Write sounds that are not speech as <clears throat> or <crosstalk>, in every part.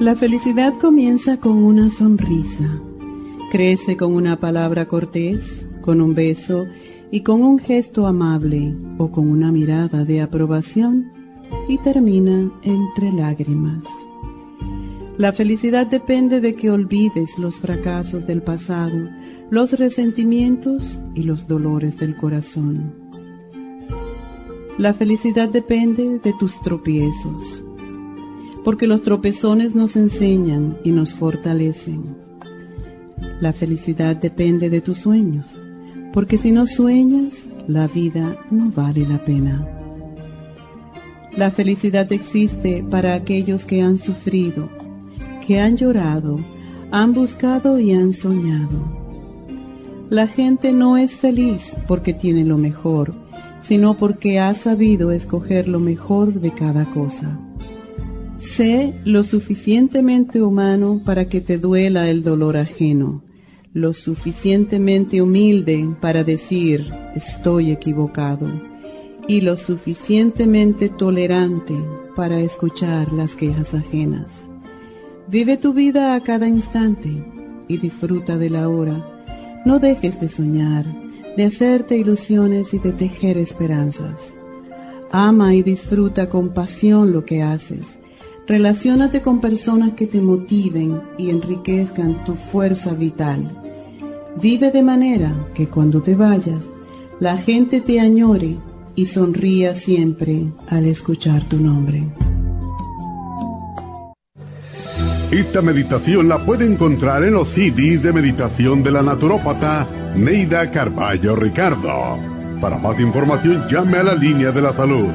La felicidad comienza con una sonrisa, crece con una palabra cortés, con un beso y con un gesto amable o con una mirada de aprobación y termina entre lágrimas. La felicidad depende de que olvides los fracasos del pasado, los resentimientos y los dolores del corazón. La felicidad depende de tus tropiezos porque los tropezones nos enseñan y nos fortalecen. La felicidad depende de tus sueños, porque si no sueñas, la vida no vale la pena. La felicidad existe para aquellos que han sufrido, que han llorado, han buscado y han soñado. La gente no es feliz porque tiene lo mejor, sino porque ha sabido escoger lo mejor de cada cosa. Sé lo suficientemente humano para que te duela el dolor ajeno, lo suficientemente humilde para decir estoy equivocado y lo suficientemente tolerante para escuchar las quejas ajenas. Vive tu vida a cada instante y disfruta de la hora. No dejes de soñar, de hacerte ilusiones y de tejer esperanzas. Ama y disfruta con pasión lo que haces Relaciónate con personas que te motiven y enriquezcan tu fuerza vital. Vive de manera que cuando te vayas, la gente te añore y sonría siempre al escuchar tu nombre. Esta meditación la puede encontrar en los CDs de meditación de la naturópata Neida Carballo Ricardo. Para más información llame a la línea de la salud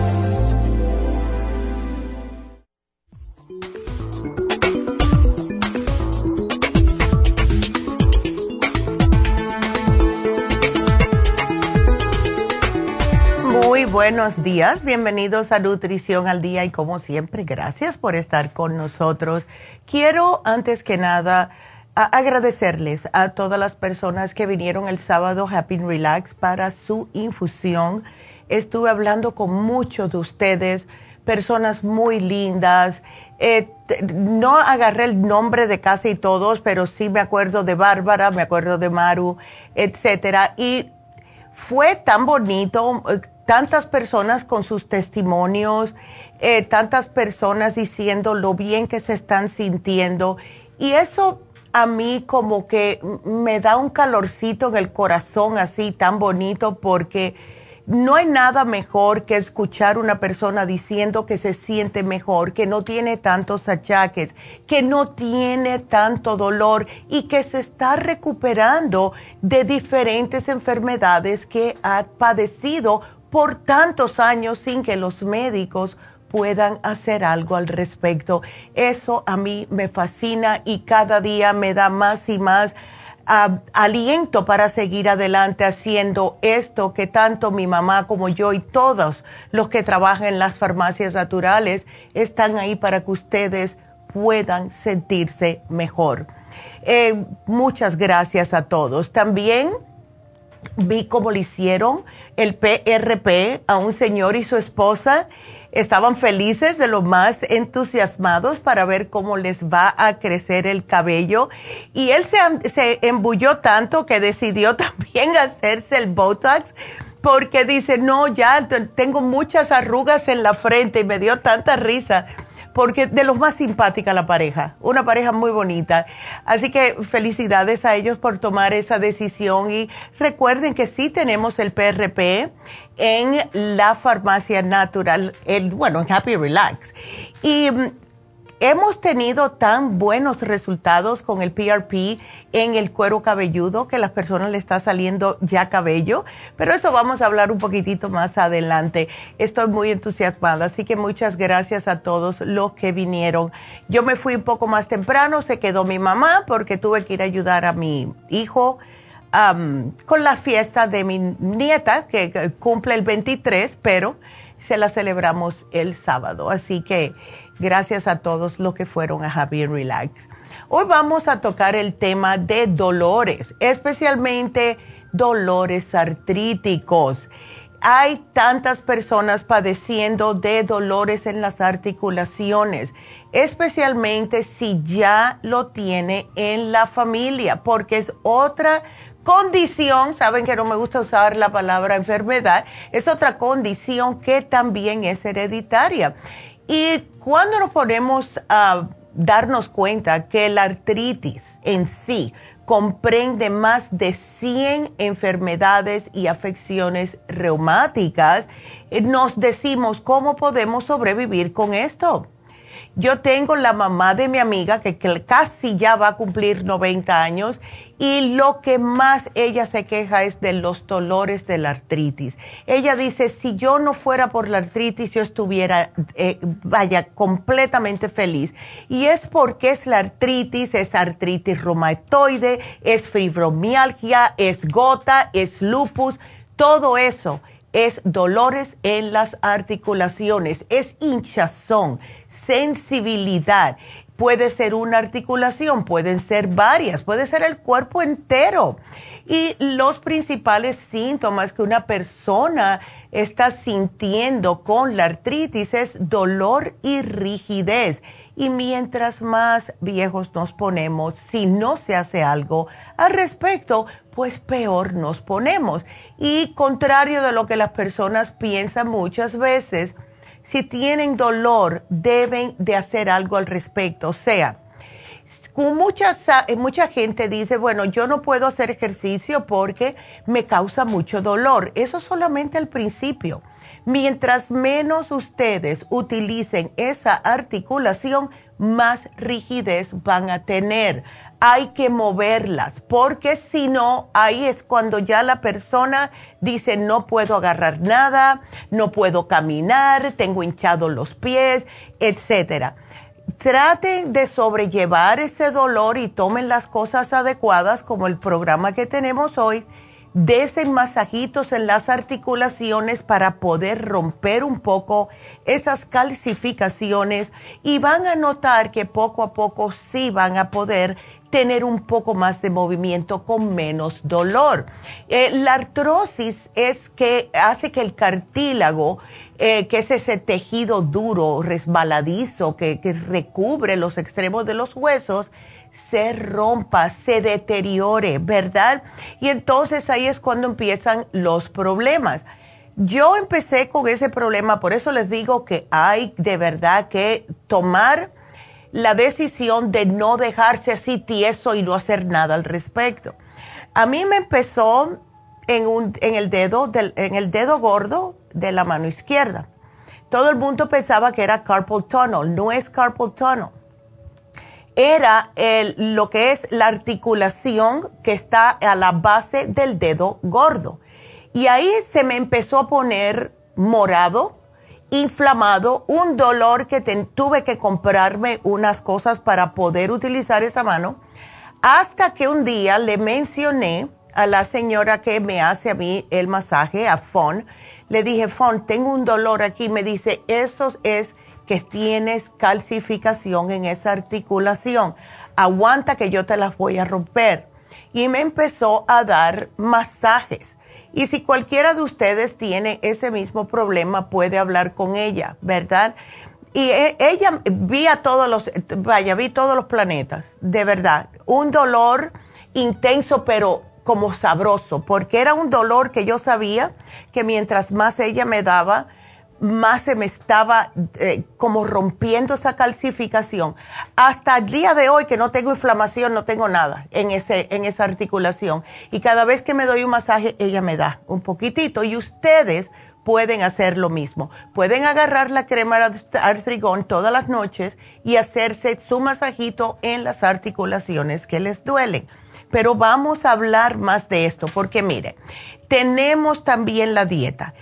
Buenos días, bienvenidos a Nutrición al Día y como siempre, gracias por estar con nosotros. Quiero antes que nada agradecerles a todas las personas que vinieron el sábado Happy Relax para su infusión. Estuve hablando con muchos de ustedes, personas muy lindas. Eh, no agarré el nombre de casi todos, pero sí me acuerdo de Bárbara, me acuerdo de Maru, etcétera. Y fue tan bonito eh, tantas personas con sus testimonios, eh, tantas personas diciendo lo bien que se están sintiendo. Y eso a mí como que me da un calorcito en el corazón así tan bonito porque no hay nada mejor que escuchar una persona diciendo que se siente mejor, que no tiene tantos achaques, que no tiene tanto dolor y que se está recuperando de diferentes enfermedades que ha padecido por tantos años sin que los médicos puedan hacer algo al respecto. Eso a mí me fascina y cada día me da más y más aliento para seguir adelante haciendo esto que tanto mi mamá como yo y todos los que trabajan en las farmacias naturales están ahí para que ustedes puedan sentirse mejor. Eh, muchas gracias a todos. También vi cómo le hicieron el PRP a un señor y su esposa estaban felices, de lo más entusiasmados para ver cómo les va a crecer el cabello. Y él se, se embulló tanto que decidió <laughs> también hacerse el Botox porque dice, no, ya tengo muchas arrugas en la frente y me dio tanta risa porque de los más simpática la pareja, una pareja muy bonita. Así que felicidades a ellos por tomar esa decisión y recuerden que sí tenemos el PRP en la farmacia natural, el, bueno, en Happy Relax. Y mm, hemos tenido tan buenos resultados con el PRP en el cuero cabelludo que a las personas le está saliendo ya cabello, pero eso vamos a hablar un poquitito más adelante. Estoy muy entusiasmada, así que muchas gracias a todos los que vinieron. Yo me fui un poco más temprano, se quedó mi mamá porque tuve que ir a ayudar a mi hijo con la fiesta de mi nieta que cumple el 23, pero se la celebramos el sábado. Así que Gracias a todos los que fueron a Happy Relax. Hoy vamos a tocar el tema de dolores, especialmente dolores artríticos. Hay tantas personas padeciendo de dolores en las articulaciones, especialmente si ya lo tiene en la familia, porque es otra condición, saben que no me gusta usar la palabra enfermedad, es otra condición que también es hereditaria. Y cuando nos ponemos a darnos cuenta que la artritis en sí comprende más de 100 enfermedades y afecciones reumáticas, eh, nos decimos cómo podemos sobrevivir con esto. Yo tengo la mamá de mi amiga que casi ya va a cumplir 90 años y lo que más ella se queja es de los dolores de la artritis. Ella dice, si yo no fuera por la artritis, yo estuviera, eh, vaya, completamente feliz. Y es porque es la artritis, es artritis reumatoide, es fibromialgia, es gota, es lupus, todo eso es dolores en las articulaciones, es hinchazón, sensibilidad puede ser una articulación, pueden ser varias, puede ser el cuerpo entero. Y los principales síntomas que una persona está sintiendo con la artritis es dolor y rigidez. Y mientras más viejos nos ponemos, si no se hace algo al respecto, pues peor nos ponemos. Y contrario de lo que las personas piensan muchas veces, si tienen dolor, deben de hacer algo al respecto. O sea, mucha, mucha gente dice, bueno, yo no puedo hacer ejercicio porque me causa mucho dolor. Eso solamente al principio. Mientras menos ustedes utilicen esa articulación, más rigidez van a tener hay que moverlas, porque si no, ahí es cuando ya la persona dice, no puedo agarrar nada, no puedo caminar, tengo hinchados los pies, etcétera. Traten de sobrellevar ese dolor y tomen las cosas adecuadas, como el programa que tenemos hoy. Desen masajitos en las articulaciones para poder romper un poco esas calcificaciones y van a notar que poco a poco sí van a poder tener un poco más de movimiento con menos dolor. Eh, la artrosis es que hace que el cartílago, eh, que es ese tejido duro, resbaladizo, que, que recubre los extremos de los huesos, se rompa, se deteriore, ¿verdad? Y entonces ahí es cuando empiezan los problemas. Yo empecé con ese problema, por eso les digo que hay de verdad que tomar la decisión de no dejarse así tieso y no hacer nada al respecto. A mí me empezó en, un, en, el, dedo del, en el dedo gordo de la mano izquierda. Todo el mundo pensaba que era carpal tunnel, no es carpal tunnel. Era el, lo que es la articulación que está a la base del dedo gordo. Y ahí se me empezó a poner morado, inflamado, un dolor que tuve que comprarme unas cosas para poder utilizar esa mano, Hasta que un día le mencioné a la señora que me hace a mí el masaje, a Fon, le dije, Fon, tengo un dolor aquí. Me dice, eso es que tienes calcificación en esa articulación. Aguanta que yo te las voy a romper. Y me empezó a dar masajes. Y si cualquiera de ustedes tiene ese mismo problema, puede hablar con ella, ¿verdad? Y e, ella vi a todos los, vaya, vi todos los planetas, de verdad. Un dolor intenso, pero como sabroso, porque era un dolor que yo sabía que mientras más ella me daba, más se me estaba eh, como rompiendo esa calcificación. Hasta el día de hoy que no tengo inflamación, no tengo nada en, ese, en esa articulación. Y cada vez que me doy un masaje, ella me da un poquitito. Y ustedes pueden hacer lo mismo. Pueden agarrar la crema artrigón todas las noches y hacerse su masajito en las articulaciones que les duelen. Pero vamos a hablar más de esto porque mire, tenemos también la dieta.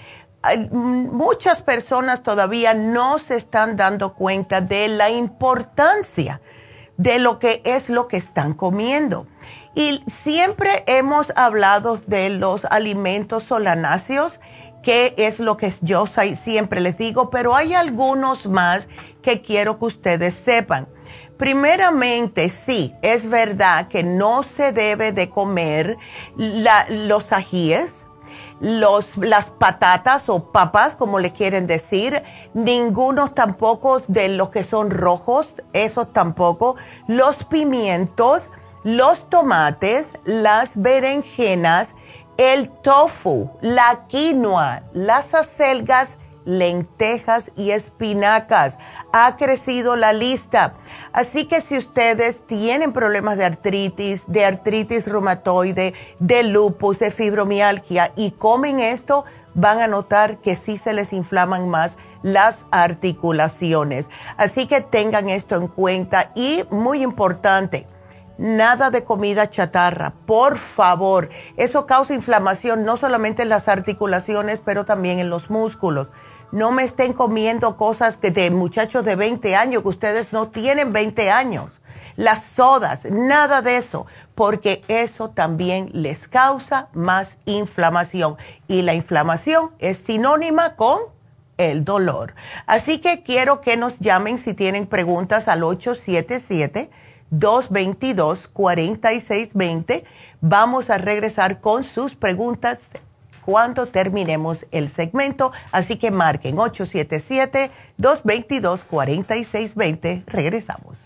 Muchas personas todavía no se están dando cuenta de la importancia de lo que es lo que están comiendo. Y siempre hemos hablado de los alimentos solanáceos, que es lo que yo siempre les digo, pero hay algunos más que quiero que ustedes sepan. Primeramente, sí, es verdad que no se debe de comer los ajíes, los, las patatas o papas, como le quieren decir, ninguno tampoco de los que son rojos, esos tampoco, los pimientos, los tomates, las berenjenas, el tofu, la quinoa, las acelgas, lentejas y espinacas. Ha crecido la lista. Así que si ustedes tienen problemas de artritis, de artritis reumatoide, de lupus, de fibromialgia y comen esto, van a notar que sí se les inflaman más las articulaciones. Así que tengan esto en cuenta y muy importante, nada de comida chatarra, por favor. Eso causa inflamación no solamente en las articulaciones, pero también en los músculos. No me estén comiendo cosas que de muchachos de 20 años, que ustedes no tienen 20 años. Las sodas, nada de eso, porque eso también les causa más inflamación. Y la inflamación es sinónima con el dolor. Así que quiero que nos llamen si tienen preguntas al 877. 222-4620. Vamos a regresar con sus preguntas cuando terminemos el segmento. Así que marquen 877-222-4620. Regresamos.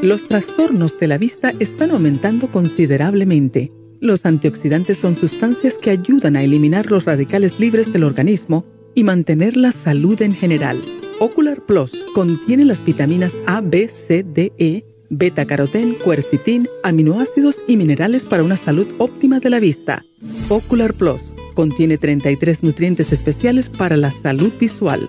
Los trastornos de la vista están aumentando considerablemente. Los antioxidantes son sustancias que ayudan a eliminar los radicales libres del organismo y mantener la salud en general. Ocular Plus contiene las vitaminas A, B, C, D, E, beta carotén, cuercitín, aminoácidos y minerales para una salud óptima de la vista. Ocular Plus contiene 33 nutrientes especiales para la salud visual.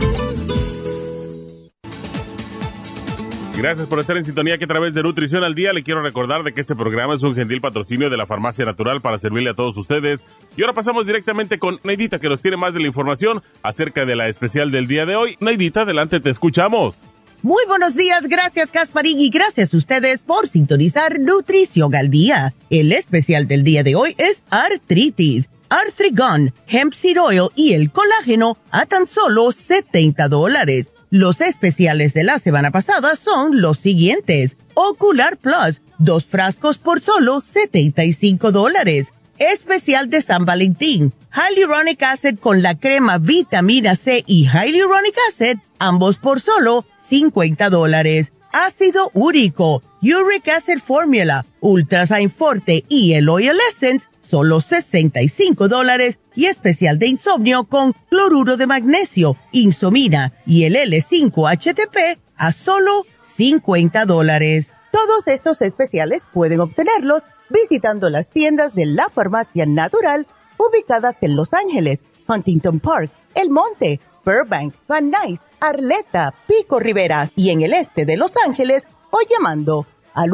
Gracias por estar en sintonía que a través de Nutrición al Día le quiero recordar de que este programa es un gentil patrocinio de la Farmacia Natural para servirle a todos ustedes. Y ahora pasamos directamente con Neidita que nos tiene más de la información acerca de la especial del día de hoy. Neidita, adelante, te escuchamos. Muy buenos días, gracias Casparín y gracias a ustedes por sintonizar Nutrición al Día. El especial del día de hoy es artritis, artrigon, hemp seed oil y el colágeno a tan solo 70 dólares. Los especiales de la semana pasada son los siguientes. Ocular Plus, dos frascos por solo 75 dólares. Especial de San Valentín, Hyaluronic Acid con la crema vitamina C y Hyaluronic Acid, ambos por solo 50 dólares. Ácido úrico, Uric Acid Formula, Ultrasign Forte y el Oil Essence, solo 65 dólares y especial de insomnio con cloruro de magnesio, insomina y el L5-HTP a solo 50 dólares. Todos estos especiales pueden obtenerlos visitando las tiendas de la Farmacia Natural ubicadas en Los Ángeles, Huntington Park, El Monte, Burbank, Van Nuys, Arleta, Pico Rivera y en el este de Los Ángeles o llamando al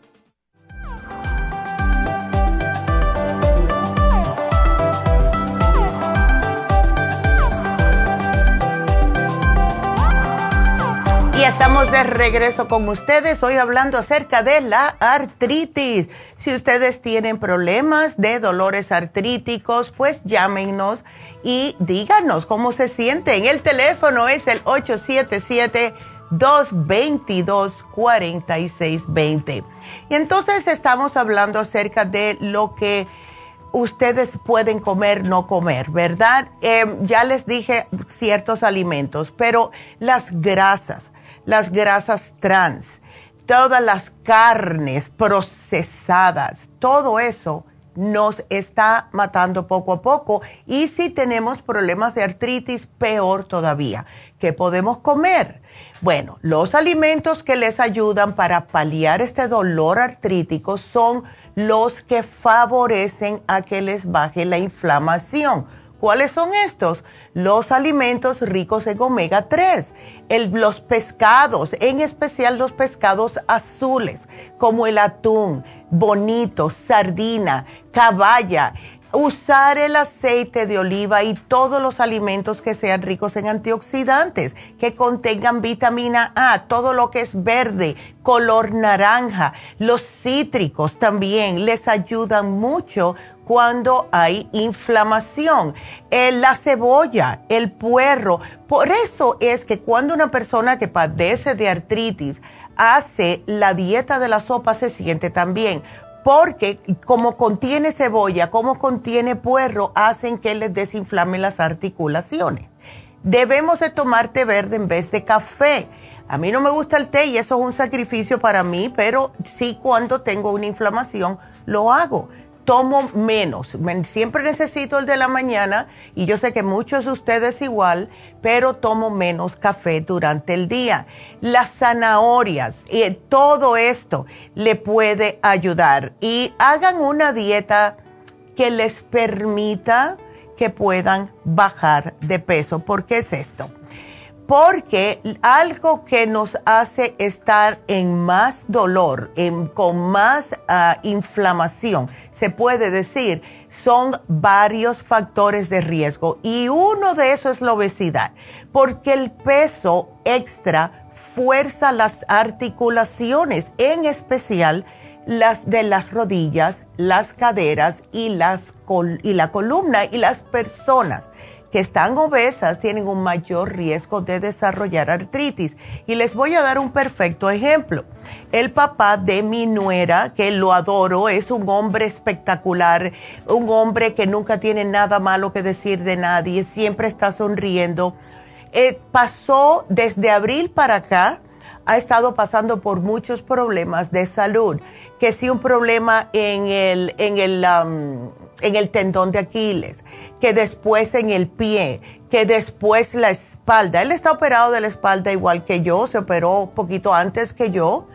Y estamos de regreso con ustedes hoy hablando acerca de la artritis. Si ustedes tienen problemas de dolores artríticos, pues llámenos y díganos cómo se sienten. El teléfono es el 877-222-4620. Y entonces estamos hablando acerca de lo que ustedes pueden comer, no comer, ¿verdad? Eh, ya les dije ciertos alimentos, pero las grasas las grasas trans, todas las carnes procesadas, todo eso nos está matando poco a poco. Y si tenemos problemas de artritis, peor todavía. ¿Qué podemos comer? Bueno, los alimentos que les ayudan para paliar este dolor artrítico son los que favorecen a que les baje la inflamación. ¿Cuáles son estos? los alimentos ricos en omega 3, los pescados, en especial los pescados azules, como el atún, bonito, sardina, caballa, usar el aceite de oliva y todos los alimentos que sean ricos en antioxidantes, que contengan vitamina A, todo lo que es verde, color naranja, los cítricos también les ayudan mucho cuando hay inflamación. Eh, la cebolla, el puerro. Por eso es que cuando una persona que padece de artritis hace la dieta de la sopa se siente también. Porque como contiene cebolla, como contiene puerro, hacen que les desinflame las articulaciones. Debemos de tomar té verde en vez de café. A mí no me gusta el té y eso es un sacrificio para mí, pero sí cuando tengo una inflamación lo hago tomo menos. Siempre necesito el de la mañana y yo sé que muchos de ustedes igual, pero tomo menos café durante el día. Las zanahorias y todo esto le puede ayudar. Y hagan una dieta que les permita que puedan bajar de peso. ¿Por qué es esto? Porque algo que nos hace estar en más dolor, con más ah, inflamación, se puede decir, son varios factores de riesgo. Y uno de esos es la obesidad, porque el peso extra fuerza las articulaciones, en especial las de las rodillas, las caderas y, las y la columna y las personas que están obesas tienen un mayor riesgo de desarrollar artritis. Y les voy a dar un perfecto ejemplo. El papá de mi nuera, que lo adoro, es un hombre espectacular, un hombre que nunca tiene nada malo que decir de nadie, siempre está sonriendo. Eh, pasó desde abril para acá, ha estado pasando por muchos problemas de salud, que sí un problema en el, en el, en el tendón de Aquiles, que después en el pie, que después la espalda. Él está operado de la espalda igual que yo, se operó un poquito antes que yo,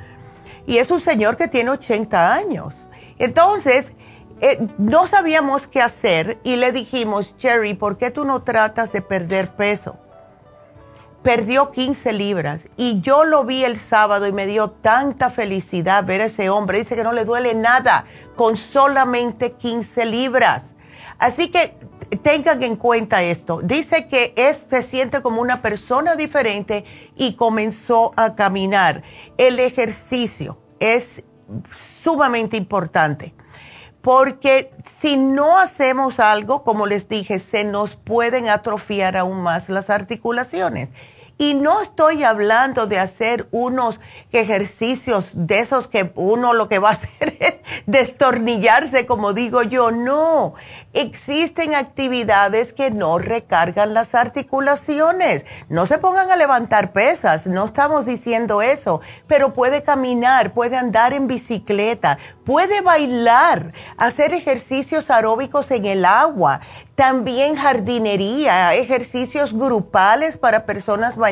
y es un señor que tiene 80 años. Entonces, eh, no sabíamos qué hacer y le dijimos, Jerry, ¿por qué tú no tratas de perder peso? Perdió 15 libras y yo lo vi el sábado y me dio tanta felicidad ver a ese hombre. Dice que no le duele nada con solamente 15 libras. Así que tengan en cuenta esto. Dice que se siente como una persona diferente y comenzó a caminar. El ejercicio es sumamente importante porque si no hacemos algo, como les dije, se nos pueden atrofiar aún más las articulaciones Y no estoy hablando de hacer unos ejercicios de esos que uno lo que va a <laughs> hacer es destornillarse, como digo yo. No, existen actividades que no recargan las articulaciones. No se pongan a levantar pesas, no estamos diciendo eso, pero puede caminar, puede andar en bicicleta, puede bailar, hacer ejercicios aeróbicos en el agua, también jardinería, ejercicios grupales para personas mayores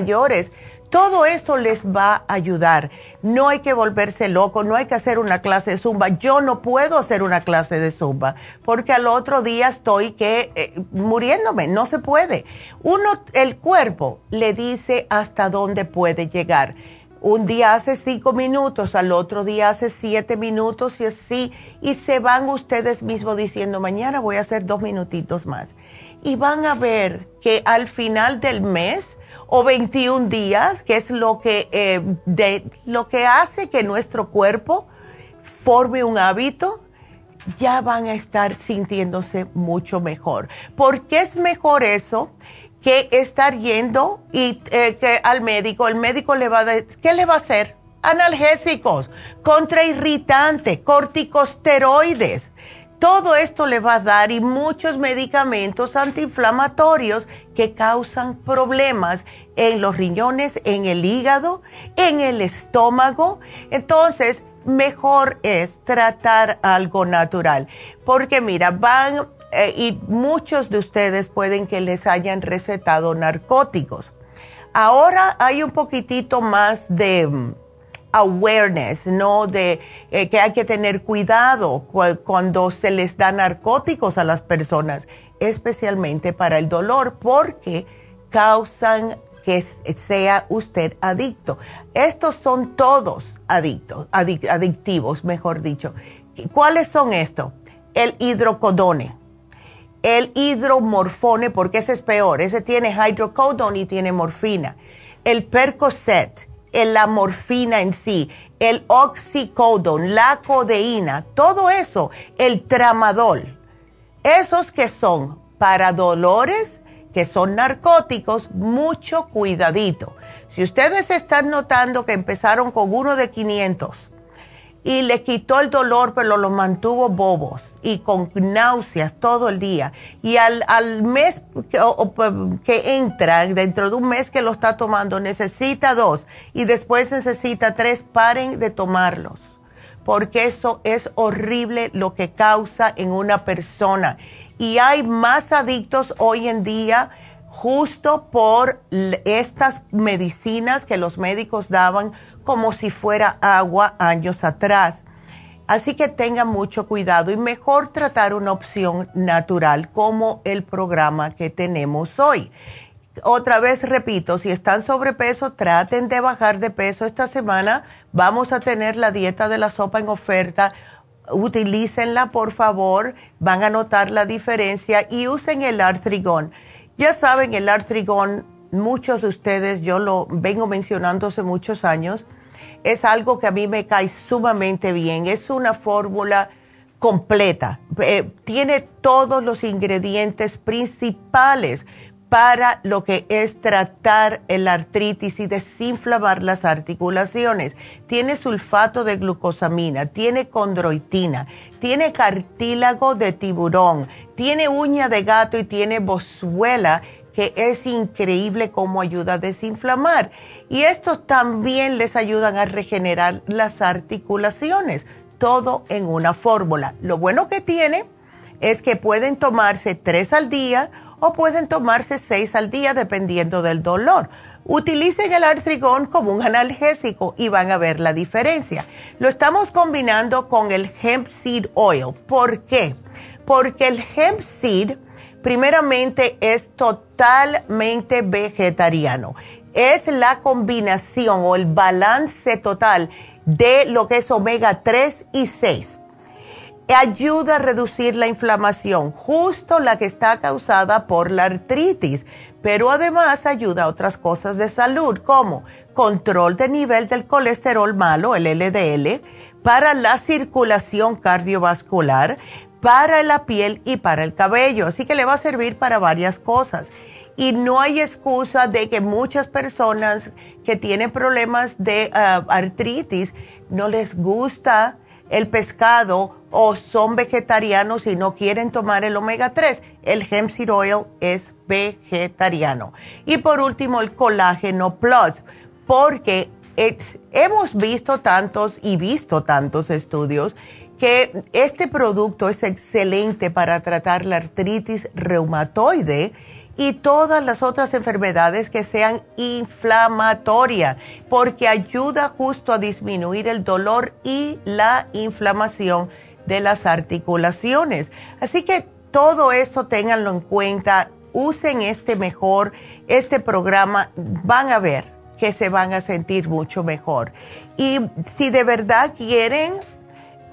todo esto les va a ayudar. No hay que volverse loco, no hay que hacer una clase de zumba. Yo no puedo hacer una clase de zumba porque al otro día estoy que eh, muriéndome, no se puede. Uno, el cuerpo le dice hasta dónde puede llegar. Un día hace cinco minutos, al otro día hace siete minutos y así, y se van ustedes mismos diciendo, mañana voy a hacer dos minutitos más. Y van a ver que al final del mes, o 21 días, que es lo que, eh, de, lo que hace que nuestro cuerpo forme un hábito, ya van a estar sintiéndose mucho mejor. ¿Por qué es mejor eso que estar yendo y, eh, que al médico? El médico le va a ¿qué le va a hacer? Analgésicos, contrairritantes, corticosteroides todo esto le va a dar y muchos medicamentos antiinflamatorios que causan problemas en los riñones, en el hígado, en el estómago. Entonces, mejor es tratar algo natural. Porque mira, van eh, y muchos de ustedes pueden que les hayan recetado narcóticos. Ahora hay un poquitito más de mm, awareness, ¿no? De eh, que hay que tener cuidado cuando se les da narcóticos a las personas, especialmente para el dolor, porque causan que sea usted adicto. Estos son todos adictos, adictivos, mejor dicho. ¿Cuáles son estos? El hidrocodone, el hidromorfone, porque ese es peor, ese tiene hidrocodone y tiene morfina, el percocet, la morfina en sí, el oxycodone, la codeína, todo eso, el tramadol, esos que son para dolores, que son narcóticos, mucho cuidadito. Si ustedes están notando que empezaron con uno de 500, y le quitó el dolor, pero los mantuvo bobos y con náuseas todo el día. Y al, al mes que, que, entra, dentro de un mes que lo está tomando, necesita dos y después necesita tres, paren de tomarlos. Porque eso es horrible lo que causa en una persona. Y hay más adictos hoy en día justo por estas medicinas que los médicos daban como si fuera agua años atrás. Así que tengan mucho cuidado y mejor tratar una opción natural como el programa que tenemos hoy. Otra vez repito, si están sobrepeso, traten de bajar de peso esta semana. Vamos a tener la dieta de la sopa en oferta. Utilícenla, por favor. Van a notar la diferencia y usen el artrigón. Ya saben, el artrigón, muchos de ustedes, yo lo vengo mencionando hace muchos años, es algo que a mí me cae sumamente bien. Es una fórmula completa. Eh, tiene todos los ingredientes principales para lo que es tratar el artritis y desinflamar las articulaciones. Tiene sulfato de glucosamina, tiene condroitina, tiene cartílago de tiburón, tiene uña de gato y tiene bozuela, que es increíble cómo ayuda a desinflamar y estos también les ayudan a regenerar las articulaciones, todo en una fórmula. Lo bueno que tiene es que pueden tomarse tres al día o pueden tomarse seis al día dependiendo del dolor. Utilicen el artrigón como un analgésico y van a ver la diferencia. Lo estamos combinando con el hemp seed oil. ¿Por qué? Porque el hemp seed primeramente es totalmente vegetariano es la combinación o el balance total de lo que es omega 3 y 6. Ayuda a reducir la inflamación, justo la que está causada por la artritis, pero además ayuda a otras cosas de salud como control de nivel del colesterol malo, el LDL, para la circulación cardiovascular, para la piel y para el cabello. Así que le va a servir para varias cosas Y no hay excusa de que muchas personas que tienen problemas de ah, artritis no les gusta el pescado o son vegetarianos y no quieren tomar el omega 3. El hemp seed oil es vegetariano. Y por último, el colágeno plus, porque hemos visto tantos y visto tantos estudios que este producto es excelente para tratar la artritis reumatoide y todas las otras enfermedades que sean inflamatorias, porque ayuda justo a disminuir el dolor y la inflamación de las articulaciones. Así que todo esto ténganlo en cuenta, usen este mejor, este programa, van a ver que se van a sentir mucho mejor. Y si de verdad quieren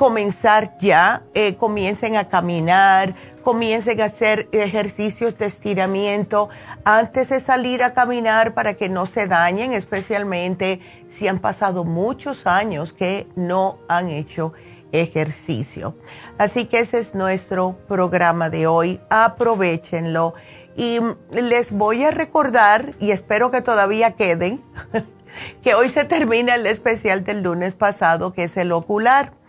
comenzar ya, eh, comiencen a caminar, comiencen a hacer ejercicios de estiramiento antes de salir a caminar para que no se dañen, especialmente si han pasado muchos años que no han hecho ejercicio. Así que ese es nuestro programa de hoy. Aprovechenlo. Y les voy a recordar, y espero que todavía queden, <laughs> que hoy se termina el especial del lunes pasado, que es el ocular.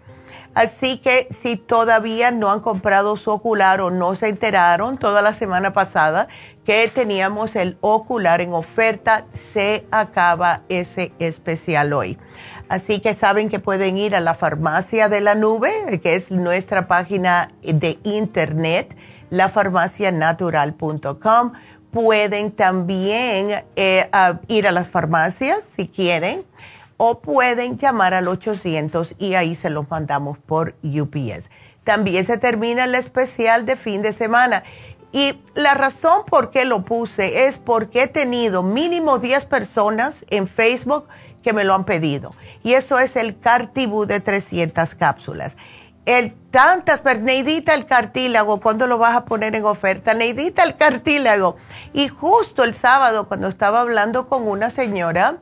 Así que si todavía no han comprado su ocular o no se enteraron toda la semana pasada que teníamos el ocular en oferta, se acaba ese especial hoy. Así que saben que pueden ir a la farmacia de la nube, que es nuestra página de internet, lafarmacianatural.com. Pueden también eh, ir a las farmacias si quieren o pueden llamar al 800 y ahí se los mandamos por UPS. También se termina el especial de fin de semana. Y la razón por qué lo puse es porque he tenido mínimo 10 personas en Facebook que me lo han pedido. Y eso es el Cartibú de 300 cápsulas. El tantas, Neidita el cartílago, ¿cuándo lo vas a poner en oferta? Neidita el cartílago. Y justo el sábado, cuando estaba hablando con una señora,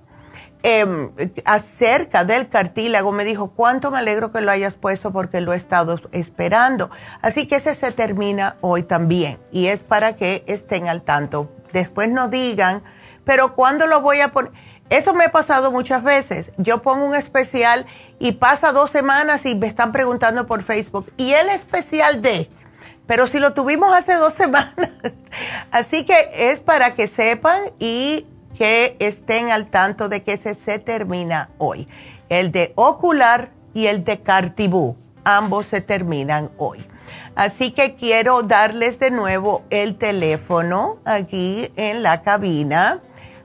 Em, acerca del cartílago, me dijo, cuánto me alegro que lo hayas puesto porque lo he estado esperando. Así que ese se termina hoy también y es para que estén al tanto. Después no digan, pero ¿cuándo lo voy a poner? Eso me ha pasado muchas veces. Yo pongo un especial y pasa dos semanas y me están preguntando por Facebook. ¿Y el especial de? Pero si lo tuvimos hace dos <laughs> semanas. Así que es para que sepan y que estén al tanto de que ese se termina hoy. El de ocular y el de cartibú, ambos se terminan hoy. Así que quiero darles de nuevo el teléfono aquí en la cabina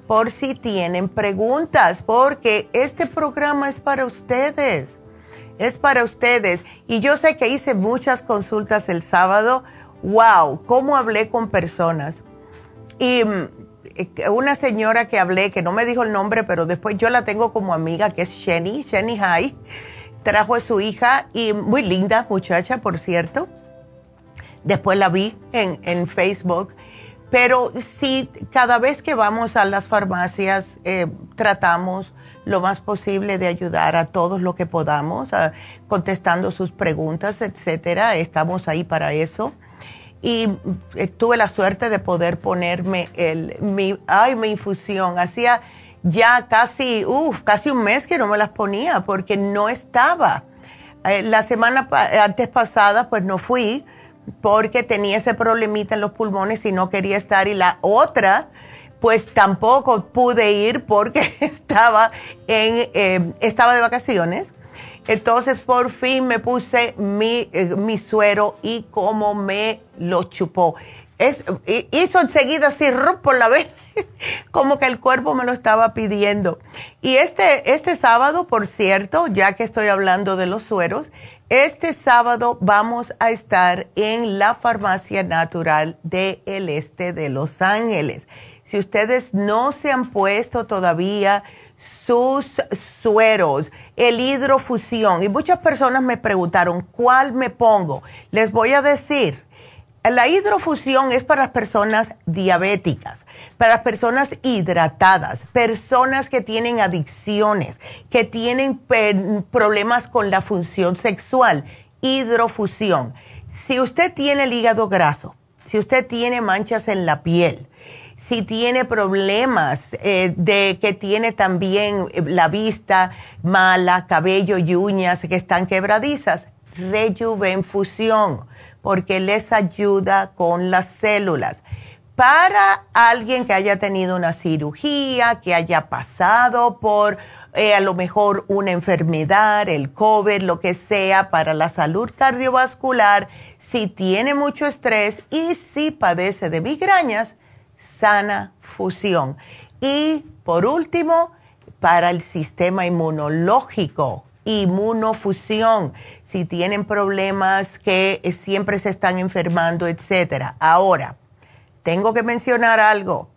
por si tienen preguntas, porque este programa es para ustedes, es para ustedes. Y yo sé que hice muchas consultas el sábado. ¡Wow! ¿Cómo hablé con personas? Y mm, una señora que hablé, que no me dijo el nombre, pero después yo la tengo como amiga, que es Shenny, Shenny High, trajo a su hija y muy linda muchacha, por cierto. Después la vi en, en Facebook. Pero sí, cada vez que vamos a las farmacias, eh, tratamos lo más posible de ayudar a todos lo que podamos, contestando sus preguntas, etcétera. Estamos ahí para eso y eh, tuve la suerte de poder ponerme el, mi, ay, mi infusión. Hacía ya casi, uff, casi un mes que no me las ponía porque no estaba. Eh, la semana antes pasada pues no fui porque tenía ese problemita en los pulmones y no quería estar y la otra pues tampoco pude ir porque <laughs> estaba en eh, estaba de vacaciones entonces por fin me puse mi, eh, mi suero y como me lo chupó. Es, hizo enseguida así por la vez, <laughs> como que el cuerpo me lo estaba pidiendo. Y este, este sábado, por cierto, ya que estoy hablando de los sueros, este sábado vamos a estar en la farmacia natural del este de Los Ángeles. Si ustedes no se han puesto todavía sus sueros, el hidrofusión. Y muchas personas me preguntaron, ¿cuál me pongo? Les voy a decir, la hidrofusión es para las personas diabéticas, para las personas hidratadas, personas que tienen adicciones, que tienen problemas con la función sexual. Hidrofusión. Si usted tiene el hígado graso, si usted tiene manchas en la piel, si tiene problemas eh, de que tiene también eh, la vista mala, cabello y uñas que están quebradizas, rejuvenfusión, porque les ayuda con las células. Para alguien que haya tenido una cirugía, que haya pasado por eh, a lo mejor una enfermedad, el COVID, lo que sea, para la salud cardiovascular, si tiene mucho estrés y si padece de migrañas, sana fusión. Y por último, para el sistema inmunológico, inmunofusión, si tienen problemas que siempre se están enfermando, etcétera. Ahora, tengo que mencionar algo,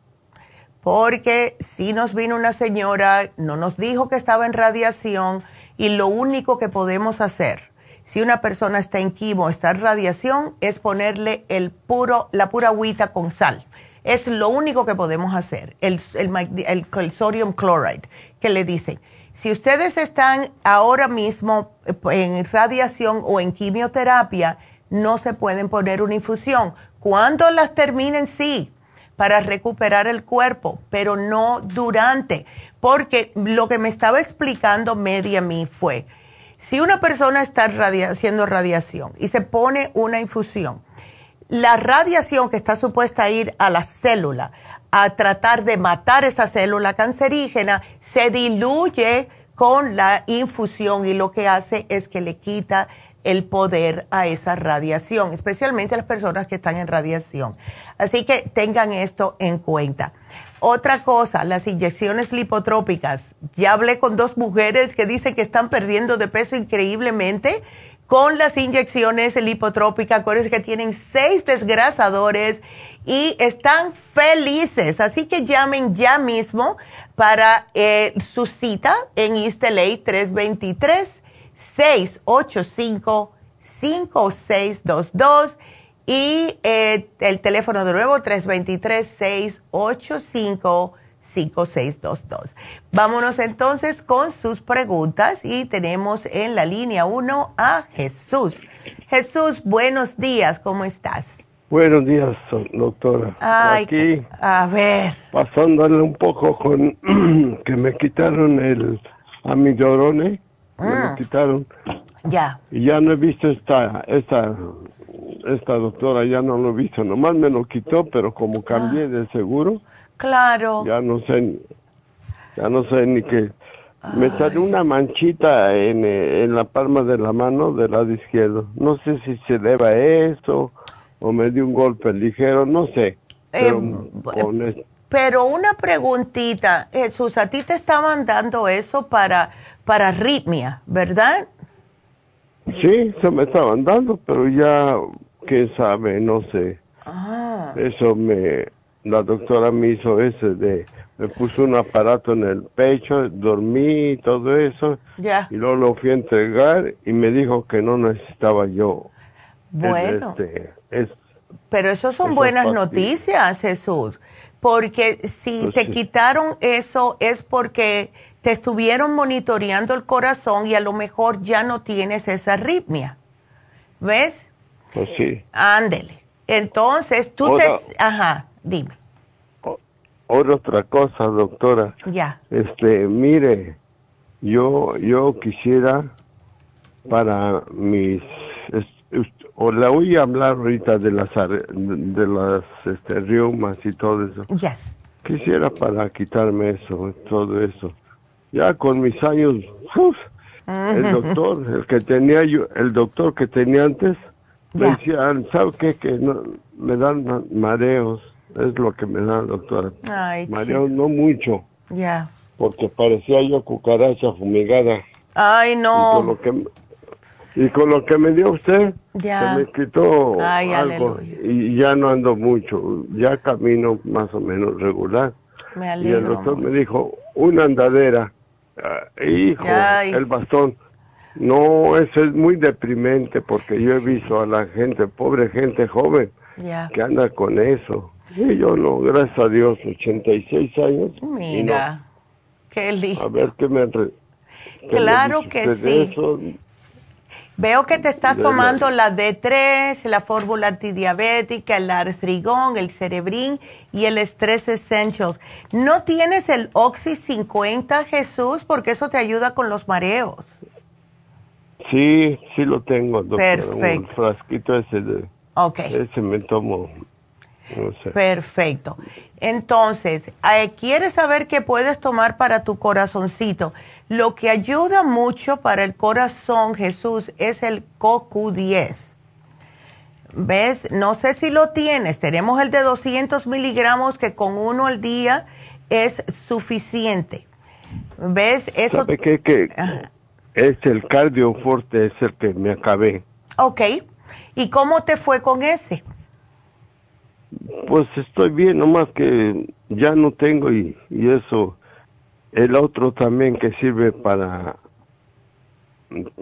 porque si nos vino una señora, no nos dijo que estaba en radiación y lo único que podemos hacer, si una persona está en quimo, está en radiación, es ponerle el puro, la pura agüita con sal es lo único que podemos hacer, el, el, sodium chloride, que le dicen, si ustedes están ahora mismo eh, en radiación o en quimioterapia, no se pueden poner una infusión. Cuando las terminen, sí, para recuperar el cuerpo, pero no durante, porque lo que me estaba explicando Media mí fue, si una persona está haciendo radiación y se pone una infusión, la radiación que está supuesta a ir a la célula a tratar de matar esa célula cancerígena se diluye con la infusión y lo que hace es que le quita el poder a esa radiación, especialmente a las personas que están en radiación. Así que tengan esto en cuenta. Otra cosa, las inyecciones lipotrópicas. Ya hablé con dos mujeres que dicen que están perdiendo de peso increíblemente con las inyecciones lipotrópicas. Acuérdense que tienen seis desgrasadores y están felices. Así que llamen ya mismo para eh, su cita en LA 323-685-5622 y eh, el teléfono de nuevo 323-685 5622. Vámonos entonces con sus preguntas y tenemos en la línea 1 a Jesús. Jesús, buenos días, ¿cómo estás? Buenos días, doctora. Ay, Aquí, a ver. Pasándole un poco con <clears throat> que me quitaron el amidorone, me lo ah. quitaron. Ya. Y ya no he visto esta, esta, esta doctora, ya no lo he visto, nomás me lo quitó, pero como cambié ah. de seguro, Claro. Ya no sé, ya no sé ni qué. Me salió una manchita en, en, la palma de la mano del lado izquierdo. No sé si se deba a eso o me dio un golpe ligero, no sé. Pero, eh, pero una preguntita, Jesús, a ti te estaban dando eso para, para arritmia, ¿verdad? Sí, se me estaban dando, pero ya, quién sabe, no sé. Ah. Eso me, la doctora me hizo ese de, me puso un aparato en el pecho, dormí y todo eso. Ya. Y luego lo fui a entregar y me dijo que no necesitaba yo. Bueno. Este, pero eso son buenas noticias, Jesús. Porque si pues te quitaron eso es porque te estuvieron monitoreando el corazón y a lo mejor ya no tienes esa arritmia. ¿Ves? Pues sí. Ándele. Entonces, tú te... Ajá. Dime. Otra cosa, doctora. Ya. Este, mire, yo yo quisiera para mis o la a hablar ahorita de las de las este, reumas y todo eso. Yes. Quisiera para quitarme eso, todo eso. Ya con mis años, el doctor, el que tenía yo, el doctor que tenía antes, me decía, ¿sabe qué? Que no, me dan mareos es lo que me da, doctora. Ay, María, no mucho. Ya. Porque parecía yo cucaracha fumigada. Ay, no. Y con lo que, y con lo que me dio usted, ya. se me quitó algo. Y ya no ando mucho. Ya camino más o menos regular. Me alegro. Y el doctor me dijo, una andadera. Ah, hijo, el bastón. No, eso es muy deprimente porque yo he visto a la gente, pobre gente joven, que anda con eso. Sí, yo no, gracias a Dios, 86 años. Mira, qué lindo. A ver qué me... claro que sí. Veo que te estás tomando la D3, la fórmula antidiabética, el artrigón, el cerebrín y el Stress Essentials. ¿No tienes el Oxy 50, Jesús? Porque eso te ayuda con los mareos. Sí, sí lo tengo, doctor. Perfecto. El frasquito ese de... Ok. Ese me tomo Perfecto. Entonces, eh, ¿quieres saber qué puedes tomar para tu corazoncito? Lo que ayuda mucho para el corazón, Jesús, es el CoQ10. ¿Ves? No sé si lo tienes. Tenemos el de 200 miligramos que con uno al día es suficiente. ¿Ves? Eso. ¿Sabe qué? Es el cardioforte, es el que me acabé. Ok. ¿Y cómo te fue con ese? Pues estoy bien, nomás que ya no tengo y, y eso. El otro también que sirve para,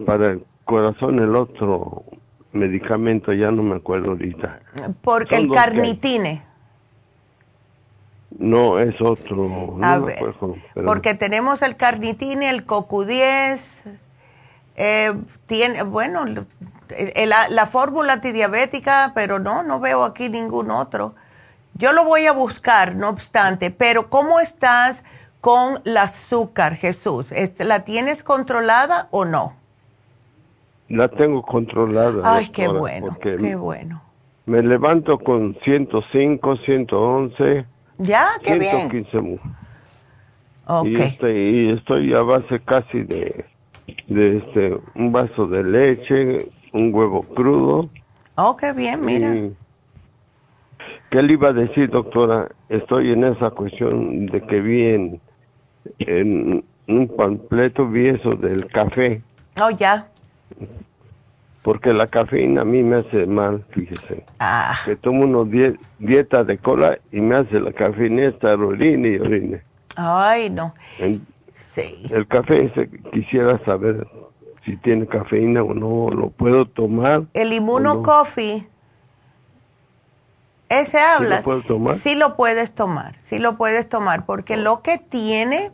para el corazón, el otro medicamento, ya no me acuerdo ahorita. Porque el carnitine. No, es otro. A ver, porque tenemos el carnitine, el CoQ10, eh, tiene, bueno, la, fórmula antidiabética, pero no, no veo aquí ningún otro. Yo lo voy a buscar, no obstante, pero ¿cómo estás con el azúcar, Jesús? ¿La tienes controlada o no? La tengo controlada. Ay, qué bueno, qué bueno. Me levanto con 105, 111. Ya, qué 115. bien. Okay. Y, estoy, y estoy a base casi de, de este, un vaso de leche, un huevo crudo. Oh, qué bien, mira. ¿Qué le iba a decir, doctora? Estoy en esa cuestión de que vi en, en un panfleto, vi eso del café. Oh, ya. Porque la cafeína a mí me hace mal, fíjese. Ah. Que tomo una dieta de cola y me hace la cafeína esta orine y orine. Ay, no. sí. El café, quisiera saber si tiene cafeína o no, lo puedo tomar. El Inmuno Coffee, ese habla. ¿Sí lo tomar? Sí lo puedes tomar, sí lo puedes tomar, porque lo que tiene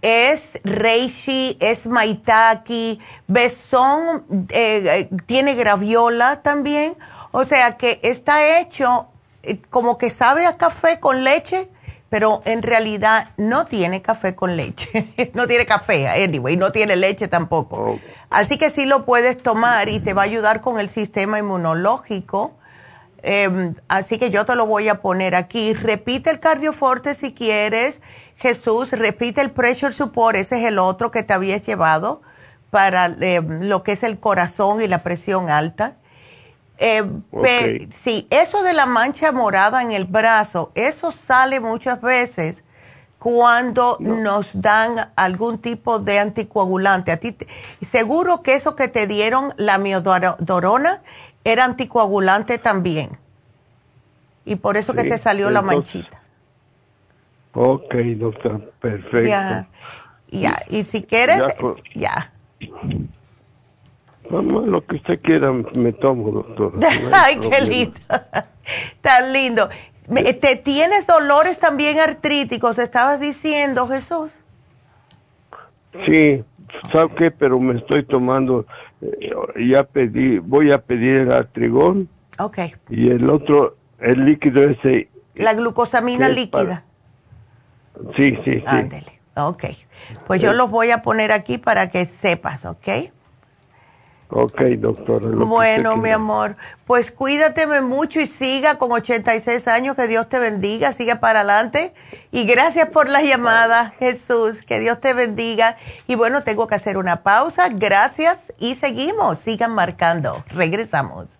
es reishi, es maitaki, besón, eh, eh, tiene graviola también, o sea que está hecho eh, como que sabe a café con leche, pero en realidad no tiene café con leche, <laughs> no tiene café, anyway, no tiene leche tampoco. Así que sí lo puedes tomar y te va a ayudar con el sistema inmunológico. Em, así que yo te lo voy a poner aquí. Repite el cardioforte si quieres. Jesús, repite el pressure support, ese es el otro que te habías llevado para em, lo que es el corazón y la presión alta. Eh, sí, eso de la mancha morada en el brazo, eso sale muchas veces cuando nos dan algún tipo de anticoagulante. A ti, seguro que eso que te dieron, la miodorona, era anticoagulante también. Y por eso que te salió la manchita. Ok, doctor, perfecto. Ya, ya. y si quieres, ya. Lo que usted quiera me tomo, doctor. <laughs> Ay, qué lindo. <laughs> Tan lindo. ¿Te tienes dolores también artríticos? Estabas diciendo, Jesús. Sí, ¿sabes qué? Pero me estoy tomando, eh, ya pedí, voy a pedir el artrigón. Ok. Y el otro, el líquido ese. La glucosamina líquida. Sí, sí, sí. Ándele. Ok. Pues yo los voy a poner aquí para que sepas, ¿ok? Ok, doctora. Bueno, mi amor, pues cuídateme mucho y siga con 86 años, que Dios te bendiga, siga para adelante. Y gracias por la llamada, Jesús, que Dios te bendiga. Y bueno, tengo que hacer una pausa, gracias y seguimos, sigan marcando, regresamos.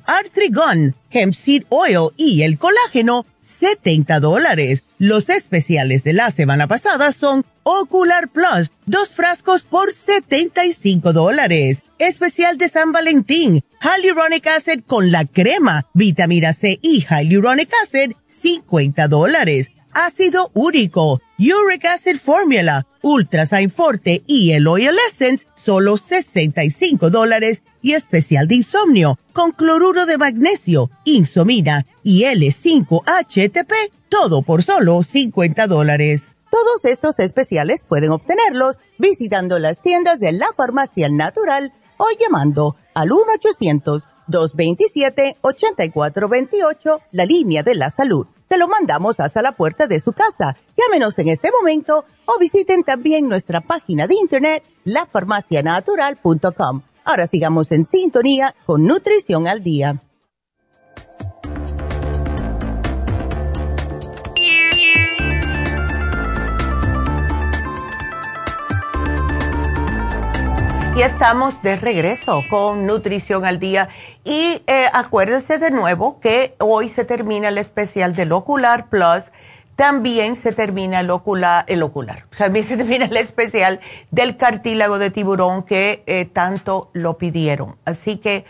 artrigon, hemp seed oil y el colágeno, 70 dólares. Los especiales de la semana pasada son Ocular Plus, dos frascos por 75 dólares. Especial de San Valentín, Hyaluronic Acid con la crema, vitamina C y Hyaluronic Acid, 50 dólares ácido úrico, uric acid formula, ultrasign forte y el oil essence, solo 65 dólares y especial de insomnio con cloruro de magnesio, insomina y L5-HTP, todo por solo 50 dólares. Todos estos especiales pueden obtenerlos visitando las tiendas de la farmacia natural o llamando al 1-800-227-8428, la línea de la salud te lo mandamos hasta la puerta de su casa. Llámenos en este momento o visiten también nuestra página de internet, lafarmacianatural.com. Ahora sigamos en sintonía con Nutrición al Día. Y estamos de regreso con Nutrición al Día. Y eh, acuérdense de nuevo que hoy se termina el especial del Ocular Plus. También se termina el ocular, el ocular, también se termina el especial del cartílago de tiburón que eh, tanto lo pidieron. Así que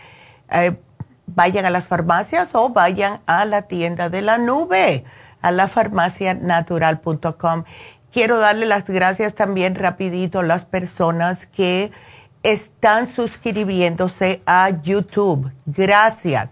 eh, vayan a las farmacias o vayan a la tienda de la nube, a la farmacianatural.com. Quiero darle las gracias también rapidito a las personas que están suscribiéndose a YouTube. Gracias.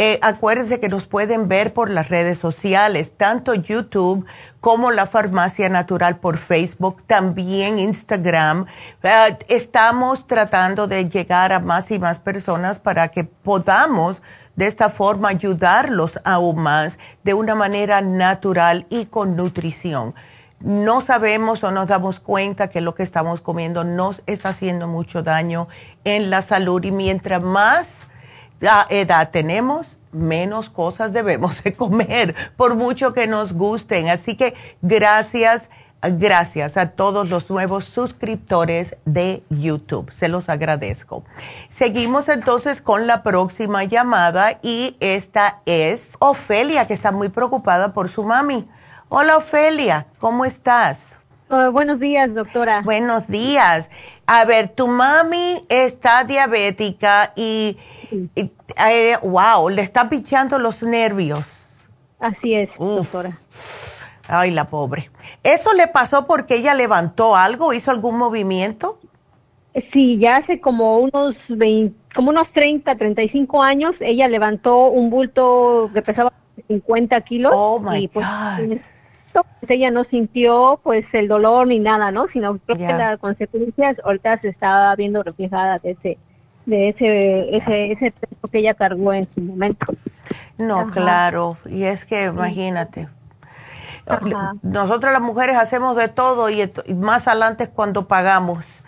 Eh, acuérdense que nos pueden ver por las redes sociales, tanto YouTube como la Farmacia Natural por Facebook, también Instagram. Eh, estamos tratando de llegar a más y más personas para que podamos de esta forma ayudarlos aún más de una manera natural y con nutrición no sabemos o nos damos cuenta que lo que estamos comiendo nos está haciendo mucho daño en la salud y mientras más edad tenemos, menos cosas debemos de comer, por mucho que nos gusten. Así que gracias, gracias a todos los nuevos suscriptores de YouTube. Se los agradezco. Seguimos entonces con la próxima llamada y esta es Ofelia, que está muy preocupada por su mami. Hola Ofelia, ¿cómo estás? Oh, buenos días, doctora. Buenos días. A ver, tu mami está diabética y, eh, wow, le está pichando los nervios. Así es, doctora. Ay, la pobre. ¿Eso le pasó porque ella levantó algo, hizo algún movimiento? Sí, ya hace como unos 20, como unos 30, 35 años, ella levantó un bulto que pesaba 50 kilos. Oh, my y pues, God pues ella no sintió pues el dolor ni nada, ¿no? Sino que las consecuencias ahorita se estaba viendo reflejada de ese de ese ese ese peso que ella cargó en su momento. No, claro, y es que imagínate. Nosotras las mujeres hacemos de todo y más adelante es cuando pagamos.